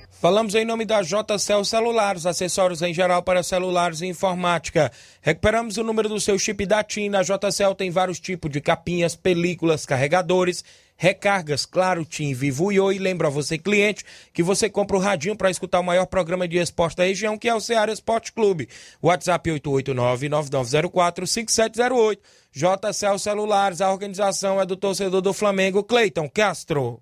Falamos em nome da JCL Celulares, acessórios em geral para celulares e informática. Recuperamos o número do seu chip da TIM. Na JCL tem vários tipos de capinhas, películas, carregadores, recargas, claro, TIM, Vivo e Oi. Lembra a você, cliente, que você compra o radinho para escutar o maior programa de esporte da região, que é o Ceará Esporte Clube. WhatsApp 889-9904-5708. JCL Celulares, a organização é do torcedor do Flamengo, Cleiton Castro.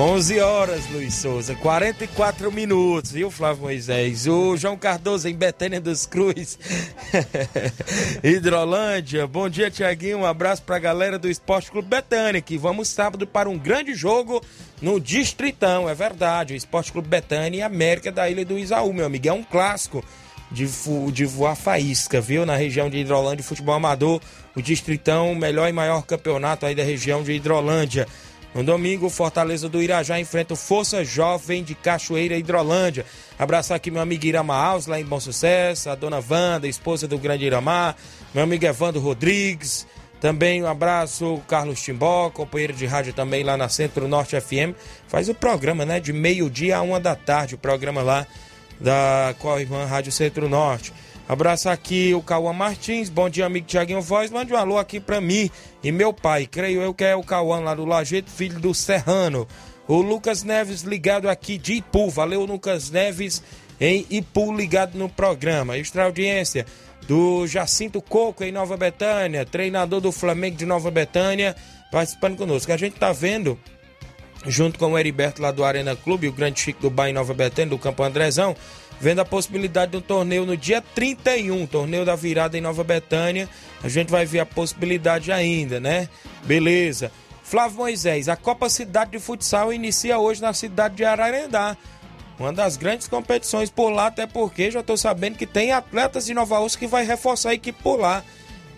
11 horas, Luiz Souza, 44 minutos, viu, Flávio Moisés? O João Cardoso em Betânia dos Cruz, Hidrolândia. Bom dia, Tiaguinho. Um abraço pra galera do Esporte Clube Betânia, que vamos sábado para um grande jogo no Distritão, é verdade. O Esporte Clube Betânia e América da Ilha do Isaú, meu amigo. É um clássico de, de voar faísca, viu? Na região de Hidrolândia, futebol amador. O Distritão, melhor e maior campeonato aí da região de Hidrolândia. No domingo, Fortaleza do Irajá enfrenta o Força Jovem de Cachoeira Hidrolândia. Abraçar aqui meu amigo Irama Alves, lá em Bom Sucesso, a dona Wanda, esposa do grande Iramar, meu amigo Evandro Rodrigues. Também um abraço, Carlos Timbó, companheiro de rádio também lá na Centro Norte FM. Faz o programa, né? De meio-dia a uma da tarde, o programa lá da Corrimã Rádio Centro Norte. Abraço aqui o Cauã Martins. Bom dia, amigo Tiaguinho Voz. Mande um alô aqui pra mim e meu pai. Creio eu que é o Cauã lá do Lajeito, filho do Serrano. O Lucas Neves ligado aqui de Ipu. Valeu, Lucas Neves em Ipu ligado no programa. Extra audiência do Jacinto Coco em Nova Betânia, treinador do Flamengo de Nova Betânia, participando conosco. A gente tá vendo junto com o Heriberto lá do Arena Clube, o grande Chico do Bairro em Nova Betânia, do Campo Andrezão, vendo a possibilidade de um torneio no dia 31, torneio da virada em Nova Betânia. A gente vai ver a possibilidade ainda, né? Beleza. Flávio Moisés, a Copa Cidade de Futsal inicia hoje na cidade de Ararendá. Uma das grandes competições por lá, até porque já estou sabendo que tem atletas de Nova Osso que vai reforçar a equipe por lá.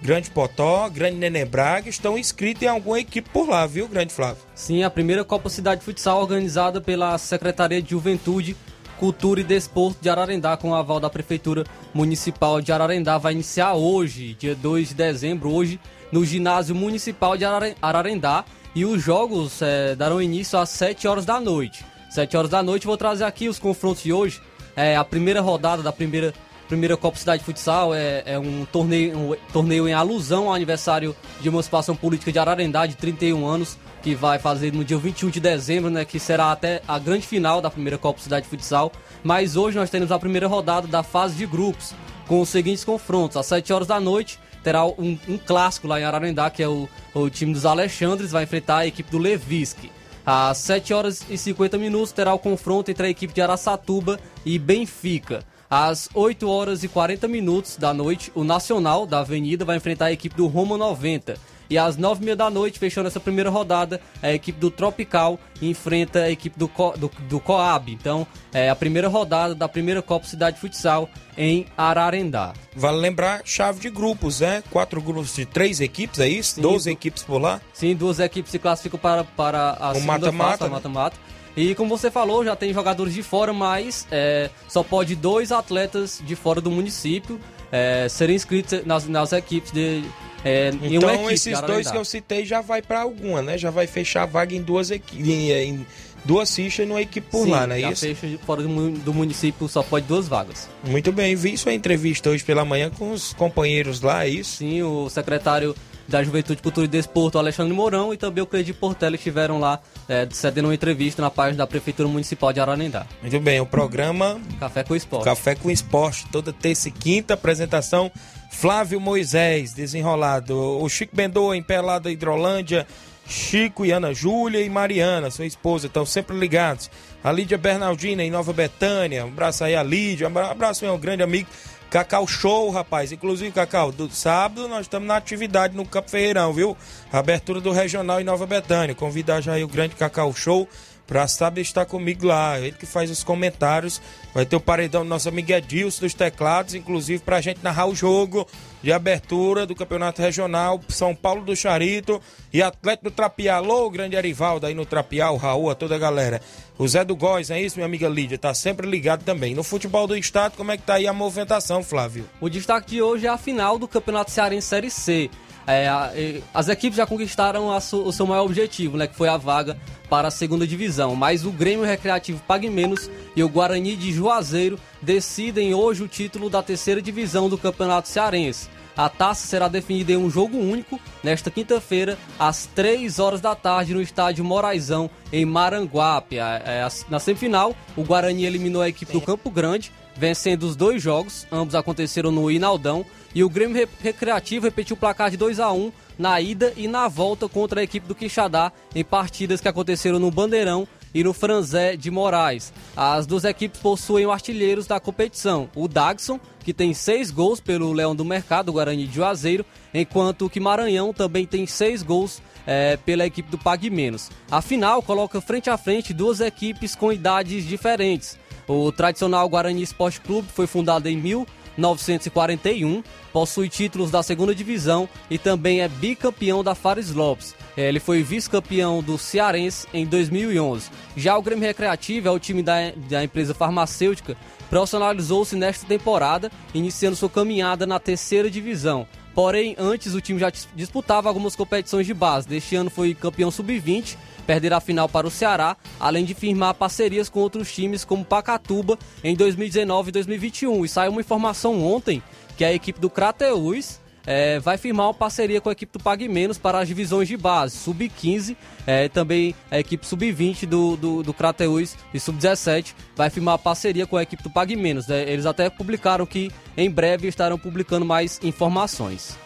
Grande Potó, Grande Nenê Braga estão inscritos em alguma equipe por lá, viu, Grande Flávio? Sim, a primeira Copa Cidade de Futsal organizada pela Secretaria de Juventude Cultura e Desporto de Ararendá, com o aval da Prefeitura Municipal de Ararendá, vai iniciar hoje, dia 2 de dezembro, hoje, no Ginásio Municipal de Ararendá. E os jogos é, darão início às 7 horas da noite. 7 horas da noite, vou trazer aqui os confrontos de hoje. É, a primeira rodada da primeira, primeira Copa Cidade Futsal é, é um, torneio, um torneio em alusão ao aniversário de emancipação política de Ararendá, de 31 anos que vai fazer no dia 21 de dezembro, né, que será até a grande final da primeira Copa Cidade de Futsal. Mas hoje nós teremos a primeira rodada da fase de grupos, com os seguintes confrontos. Às 7 horas da noite terá um, um clássico lá em Ararendá, que é o, o time dos Alexandres, vai enfrentar a equipe do Levisque. Às 7 horas e 50 minutos terá o confronto entre a equipe de Araçatuba e Benfica. Às 8 horas e 40 minutos da noite, o Nacional da Avenida vai enfrentar a equipe do Roma 90. E às 9h30 da noite, fechando essa primeira rodada, a equipe do Tropical enfrenta a equipe do, Co, do, do Coab. Então, é a primeira rodada da primeira Copa Cidade Futsal em Ararendá. Vale lembrar, chave de grupos, né? Quatro grupos de três equipes, é isso? Doze equipes por lá? Sim, duas equipes se classificam para, para a O segunda mata-mata, né? mata-mata. E como você falou, já tem jogadores de fora, mas é, só pode dois atletas de fora do município é, serem inscritos nas, nas equipes de. É, Então equipe, esses dois que eu citei já vai pra alguma, né? Já vai fechar a vaga em duas equipes, em, duas fichas numa equipe por Sim, lá, não é já isso? fecha fora do, mu- do município, só pode duas vagas. Muito bem, vi sua entrevista hoje pela manhã com os companheiros lá, é isso? Sim, o secretário da Juventude, Cultura e Desporto, Alexandre Mourão, e também o Credi Portela estiveram lá é, cedendo uma entrevista na página da Prefeitura Municipal de Ararendá. Muito bem, o programa Café com Esporte. Café com Esporte, toda terça e quinta, apresentação Flávio Moisés, desenrolado. O Chico Bendô, em Pelada Hidrolândia, Chico e Ana Júlia e Mariana, sua esposa, estão sempre ligados. A Lídia Bernardina, em Nova Betânia, um abraço aí a Lídia, um abraço meu grande amigo Cacau Show, rapaz. Inclusive, Cacau, do sábado nós estamos na atividade no Campo Ferreirão, viu? Abertura do Regional em Nova Betânia. Convidar já aí o grande Cacau Show pra sábado estar comigo lá. Ele que faz os comentários. Vai ter o paredão do nosso amigo Edilson dos teclados, inclusive pra gente narrar o jogo de abertura do Campeonato Regional São Paulo do Charito e Atlético do Trapiá. Alô, grande Arivaldo aí no Trapiá, o Raul, a toda a galera. O Zé do Góis, é isso, minha amiga Lídia? Tá sempre ligado também. No futebol do estado, como é que tá aí a movimentação, Flávio? O destaque de hoje é a final do Campeonato Cearense Série C. É, as equipes já conquistaram su- o seu maior objetivo, né, que foi a vaga para a segunda divisão. Mas o Grêmio Recreativo Pague Menos e o Guarani de Juazeiro decidem hoje o título da terceira divisão do Campeonato Cearense. A taça será definida em um jogo único nesta quinta-feira, às 3 horas da tarde, no estádio Moraizão, em Maranguape. É, a- Na semifinal, o Guarani eliminou a equipe do Campo Grande, vencendo os dois jogos, ambos aconteceram no Inaldão, e o Grêmio Re- Recreativo repetiu o placar de 2 a 1 na ida e na volta contra a equipe do Quixadá em partidas que aconteceram no Bandeirão e no Franzé de Moraes. As duas equipes possuem os artilheiros da competição, o Dagson, que tem seis gols pelo Leão do Mercado, Guarani de Juazeiro, enquanto que Maranhão também tem seis gols eh, pela equipe do Pague Menos. A final coloca frente a frente duas equipes com idades diferentes. O tradicional Guarani Esporte Clube foi fundado em 1941, possui títulos da segunda divisão e também é bicampeão da Fares Lopes. Eh, Ele foi vice-campeão do Cearense em 2011. Já o Grêmio Recreativo é o time da, da empresa farmacêutica, profissionalizou-se nesta temporada, iniciando sua caminhada na terceira divisão. Porém, antes o time já dis- disputava algumas competições de base. Deste ano foi campeão sub-20, perderá a final para o Ceará, além de firmar parcerias com outros times como Pacatuba em 2019 e 2021. E saiu uma informação ontem que a equipe do Crateus eh, vai firmar uma parceria com a equipe do Pague Menos para as divisões de base, sub-15, eh, também a equipe sub-20 do, do, do Crateus e sub-17 vai firmar parceria com a equipe do Pague Menos. né? Eles até publicaram que em breve estarão publicando mais informações.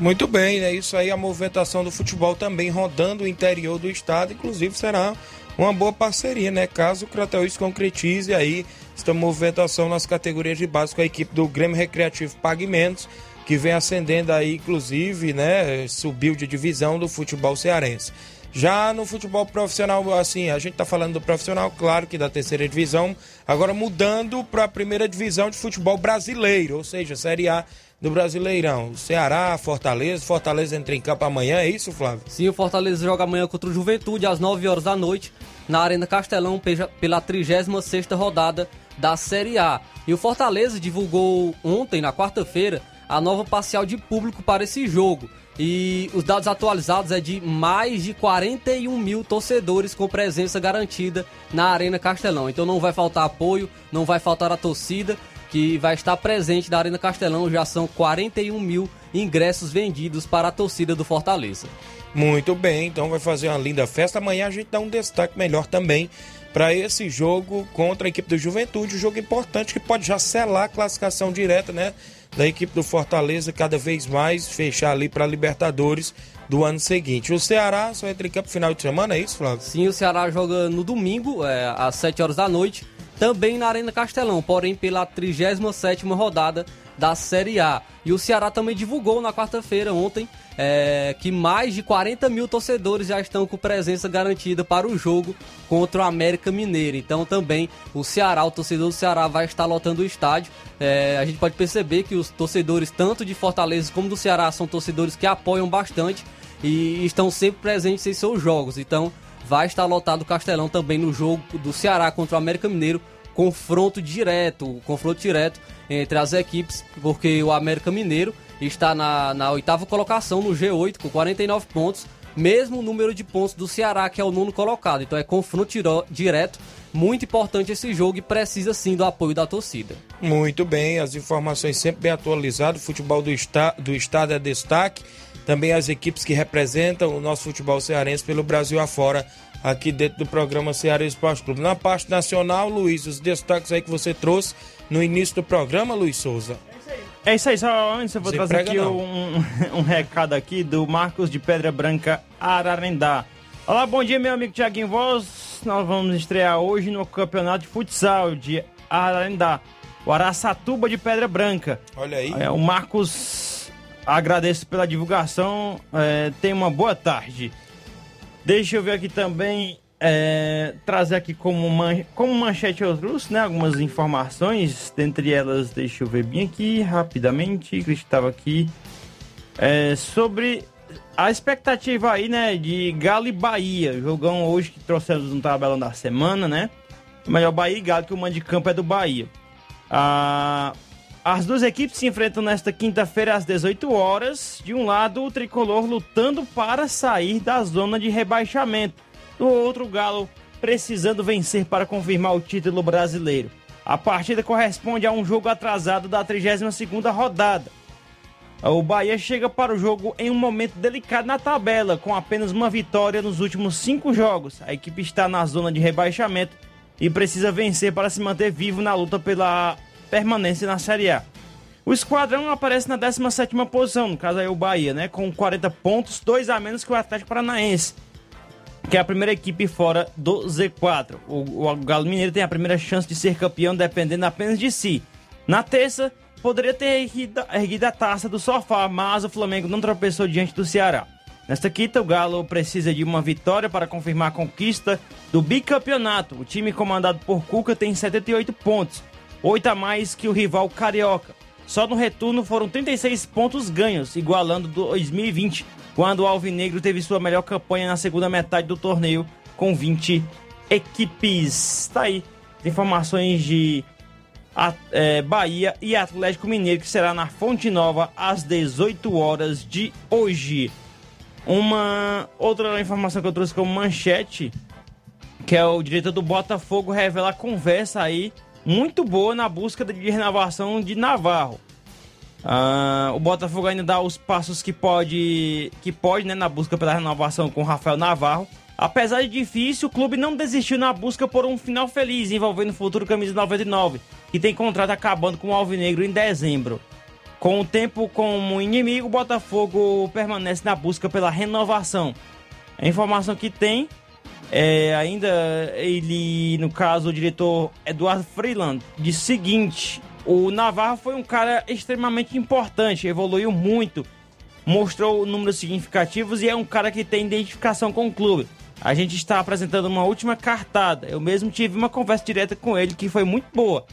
Muito bem, é isso aí, a movimentação do futebol também rodando o interior do estado, inclusive será uma boa parceria, né? Caso o Crateus concretize aí esta movimentação nas categorias de base com a equipe do Grêmio Recreativo Pague Menos, que vem ascendendo aí, inclusive, né? Subiu de divisão do futebol cearense. Já no futebol profissional, assim, a gente tá falando do profissional, claro que da terceira divisão, agora mudando para a primeira divisão de futebol brasileiro, ou seja, Série A do Brasileirão. Ceará, Fortaleza, Fortaleza entra em campo amanhã, é isso, Flávio? Sim, o Fortaleza joga amanhã contra o Juventude às 9 horas da noite na Arena Castelão pela 36ª rodada da Série A. E o Fortaleza divulgou ontem, na quarta-feira, a nova parcial de público para esse jogo. E os dados atualizados é de mais de 41 mil torcedores com presença garantida na Arena Castelão. Então não vai faltar apoio, não vai faltar a torcida que vai estar presente na Arena Castelão. Já são 41 mil ingressos vendidos para a torcida do Fortaleza. Muito bem, então vai fazer uma linda festa. Amanhã a gente dá um destaque melhor também para esse jogo contra a equipe do Juventude, um jogo importante que pode já selar a classificação direta, né? Da equipe do Fortaleza cada vez mais fechar ali para Libertadores do ano seguinte. O Ceará só entra em campo final de semana, é isso, Flávio? Sim, o Ceará joga no domingo, é, às 7 horas da noite, também na Arena Castelão, porém pela 37ª rodada da Série A. E o Ceará também divulgou na quarta-feira, ontem, é, que mais de 40 mil torcedores já estão com presença garantida para o jogo contra o América Mineiro. Então também o Ceará, o torcedor do Ceará vai estar lotando o estádio. É, a gente pode perceber que os torcedores, tanto de Fortaleza como do Ceará, são torcedores que apoiam bastante e estão sempre presentes em seus jogos. Então vai estar lotado o Castelão também no jogo do Ceará contra o América Mineiro. Confronto direto, confronto direto entre as equipes, porque o América Mineiro está na, na oitava colocação no G8 com 49 pontos, mesmo número de pontos do Ceará, que é o nono colocado. Então é confronto direto. Muito importante esse jogo e precisa sim do apoio da torcida. Muito bem, as informações sempre bem atualizadas. Futebol do, do estado é destaque. Também as equipes que representam o nosso futebol cearense pelo Brasil afora, aqui dentro do programa Ceará Esporte Clube. Na parte nacional, Luiz, os destaques aí que você trouxe no início do programa, Luiz Souza. É isso aí, só antes eu vou trazer aqui um, um, recado aqui do Marcos de Pedra Branca Ararendá. Olá, bom dia, meu amigo Tiaguinho Voz. Nós vamos estrear hoje no campeonato de futsal de Ararendá. O Araçatuba de Pedra Branca. Olha aí. É, o Marcos, agradeço pela divulgação. É, tenha uma boa tarde. Deixa eu ver aqui também é, trazer aqui como, man, como manchete eu trouxe, né? Algumas informações, dentre elas, deixa eu ver bem aqui, rapidamente, que estava aqui, é, sobre a expectativa aí, né, de Galo e Bahia, jogão hoje que trouxemos no tabelão da semana, né? O melhor Bahia e Galo, que o mando de campo é do Bahia. Ah, as duas equipes se enfrentam nesta quinta-feira às 18 horas. De um lado, o tricolor lutando para sair da zona de rebaixamento do outro, o Galo precisando vencer para confirmar o título brasileiro. A partida corresponde a um jogo atrasado da 32ª rodada. O Bahia chega para o jogo em um momento delicado na tabela, com apenas uma vitória nos últimos cinco jogos. A equipe está na zona de rebaixamento e precisa vencer para se manter vivo na luta pela permanência na Série A. O esquadrão aparece na 17ª posição, no caso aí o Bahia, né, com 40 pontos, dois a menos que o Atlético Paranaense que é a primeira equipe fora do Z4. O, o Galo Mineiro tem a primeira chance de ser campeão dependendo apenas de si. Na terça, poderia ter erguido, erguido a taça do sofá, mas o Flamengo não tropeçou diante do Ceará. Nesta quinta, o Galo precisa de uma vitória para confirmar a conquista do bicampeonato. O time comandado por Cuca tem 78 pontos, 8 a mais que o rival Carioca. Só no retorno foram 36 pontos ganhos, igualando 2020, quando o Alvinegro teve sua melhor campanha na segunda metade do torneio, com 20 equipes. Tá aí, informações de é, Bahia e Atlético Mineiro, que será na Fonte Nova às 18 horas de hoje. Uma outra informação que eu trouxe como manchete, que é o diretor do Botafogo revela a conversa aí muito boa na busca de renovação de Navarro. Uh, o Botafogo ainda dá os passos que pode, que pode né, na busca pela renovação com Rafael Navarro. Apesar de difícil, o clube não desistiu na busca por um final feliz envolvendo o futuro camisa 99, que tem contrato acabando com o Alvinegro em dezembro. Com o tempo como inimigo, o Botafogo permanece na busca pela renovação. A informação que tem é ainda ele, no caso, o diretor Eduardo Freeland, disse o seguinte: o Navarro foi um cara extremamente importante, evoluiu muito, mostrou números significativos e é um cara que tem identificação com o clube. A gente está apresentando uma última cartada. Eu mesmo tive uma conversa direta com ele que foi muito boa.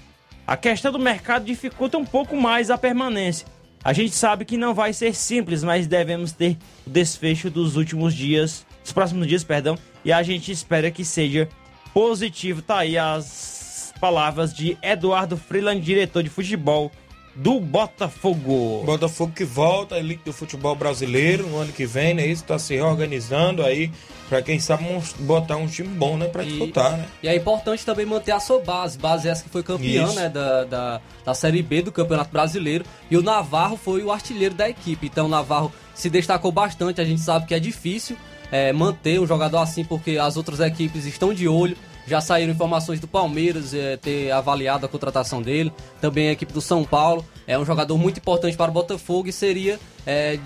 A questão do mercado dificulta um pouco mais a permanência. A gente sabe que não vai ser simples, mas devemos ter o desfecho dos últimos dias, dos próximos dias, perdão, e a gente espera que seja positivo. Tá aí as palavras de Eduardo Freeland, diretor de futebol do Botafogo. Botafogo que volta à elite do futebol brasileiro no ano que vem, né? Isso tá se reorganizando aí para quem sabe botar um time bom, né, para disputar, né? E é importante também manter a sua base, base essa que foi campeã, Isso. né, da, da, da Série B do Campeonato Brasileiro, e o Navarro foi o artilheiro da equipe. Então o Navarro se destacou bastante, a gente sabe que é difícil é, manter um jogador assim porque as outras equipes estão de olho. Já saíram informações do Palmeiras é, ter avaliado a contratação dele. Também a equipe do São Paulo. É um jogador muito importante para o Botafogo e seria é,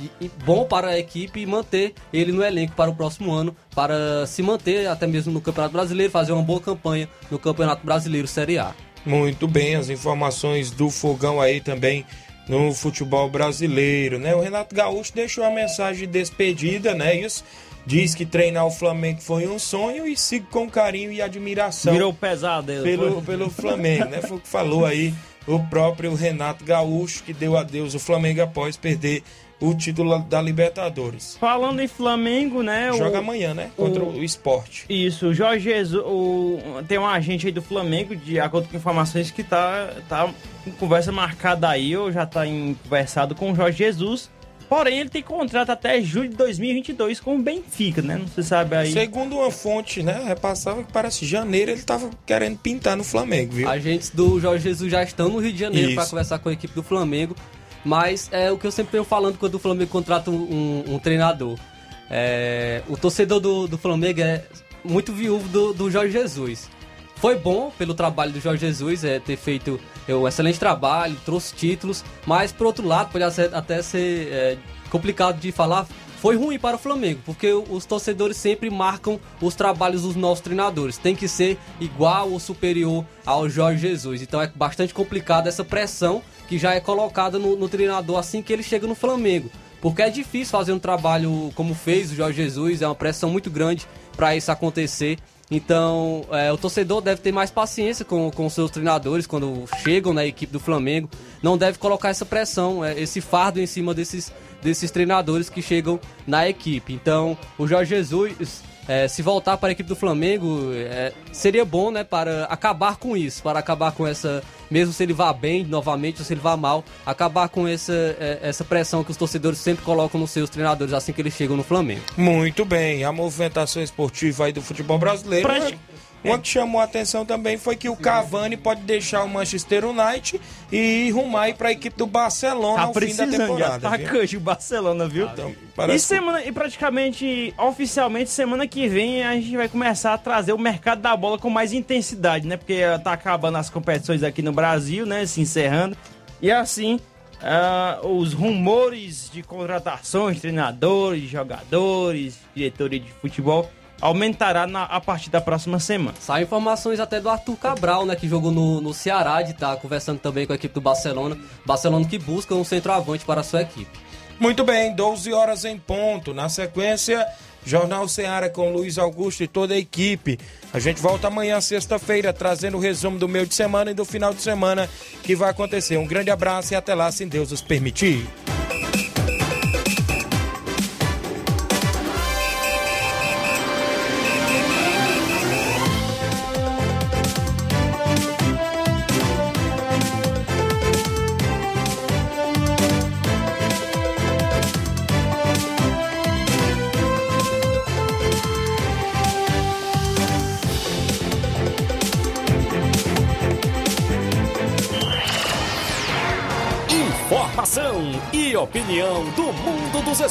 bom para a equipe manter ele no elenco para o próximo ano, para se manter até mesmo no Campeonato Brasileiro, fazer uma boa campanha no Campeonato Brasileiro Série A. Muito bem, as informações do Fogão aí também no futebol brasileiro, né? O Renato Gaúcho deixou a mensagem de despedida, né? Isso diz que treinar o Flamengo foi um sonho e sigo com carinho e admiração. Virou pesadelo. pelo, foi? pelo Flamengo, né? Foi o que falou aí o próprio Renato Gaúcho, que deu adeus ao Flamengo após perder o título da Libertadores. Falando em Flamengo, né? Joga o- amanhã, né? Contra o, esporte. Isso, o Jorge Jesus, o, tem um agente aí do Flamengo, de acordo com informações, que tá, tá em conversa marcada aí, ou já tá em conversado com o Jorge Jesus. Porém, ele tem contrato até julho de 2022 com o Benfica, né? Não se sabe aí. Segundo uma fonte, né? Repassava que parece janeiro ele tava querendo pintar no Flamengo, viu? Agentes do Jorge Jesus já estão no Rio de Janeiro para conversar com a equipe do Flamengo. Mas é o que eu sempre venho falando quando o Flamengo contrata um, um- treinador. É, o torcedor do, do Flamengo é muito viúvo do, do Jorge Jesus. Foi bom pelo trabalho do Jorge Jesus é, ter feito um excelente trabalho, trouxe títulos, mas por outro lado pode até- ser é, complicado de falar. Foi ruim para o Flamengo, porque os torcedores sempre marcam os trabalhos dos novos treinadores. Tem que ser igual ou superior ao Jorge Jesus. Então é bastante complicado essa pressão que já é colocada no, no treinador assim que ele chega no Flamengo. Porque é difícil fazer um trabalho como fez o Jorge Jesus, é uma pressão muito grande para isso acontecer. Então, é, o torcedor deve ter mais paciência com, com seus treinadores quando chegam na equipe do Flamengo. Não deve colocar essa pressão, é, esse fardo em cima desses, desses treinadores que chegam na equipe. Então, o Jorge Jesus, é, se voltar para a equipe do Flamengo, é, seria bom né, para acabar com isso, para acabar com essa. Mesmo se ele vá bem novamente ou se ele vá mal, acabar com essa, é, essa pressão que os torcedores sempre colocam nos seus treinadores assim que eles chegam no Flamengo. Muito bem, a movimentação esportiva aí do futebol brasileiro. Prati- Uma, uma que chamou a atenção também foi que o Cavani pode deixar o Manchester United e rumar para a equipe do Barcelona Tá ao fim da precisando de temporada. viu? atacante o Barcelona, viu? Então, e, que- semana, e praticamente, oficialmente, semana que vem a gente vai começar a trazer o mercado da bola com mais intensidade, né? Porque tá acabando as competições aqui no Brasil, né? Se encerrando. E assim, ah, os rumores de contratações, treinadores, jogadores, diretoria de futebol aumentará na- a partir da próxima semana. Sai informações até do Arthur Cabral, né, que jogou no, no Ceará, de estar conversando também com a equipe do Barcelona. Barcelona que busca um centroavante para a sua equipe. Muito bem, 12 horas em ponto. Na sequência, Jornal Ceará com Luiz Augusto e toda a equipe. A gente volta amanhã, sexta-feira, trazendo o resumo do meio de semana e do final de semana que vai acontecer. Um grande abraço e até lá, se Deus os permitir.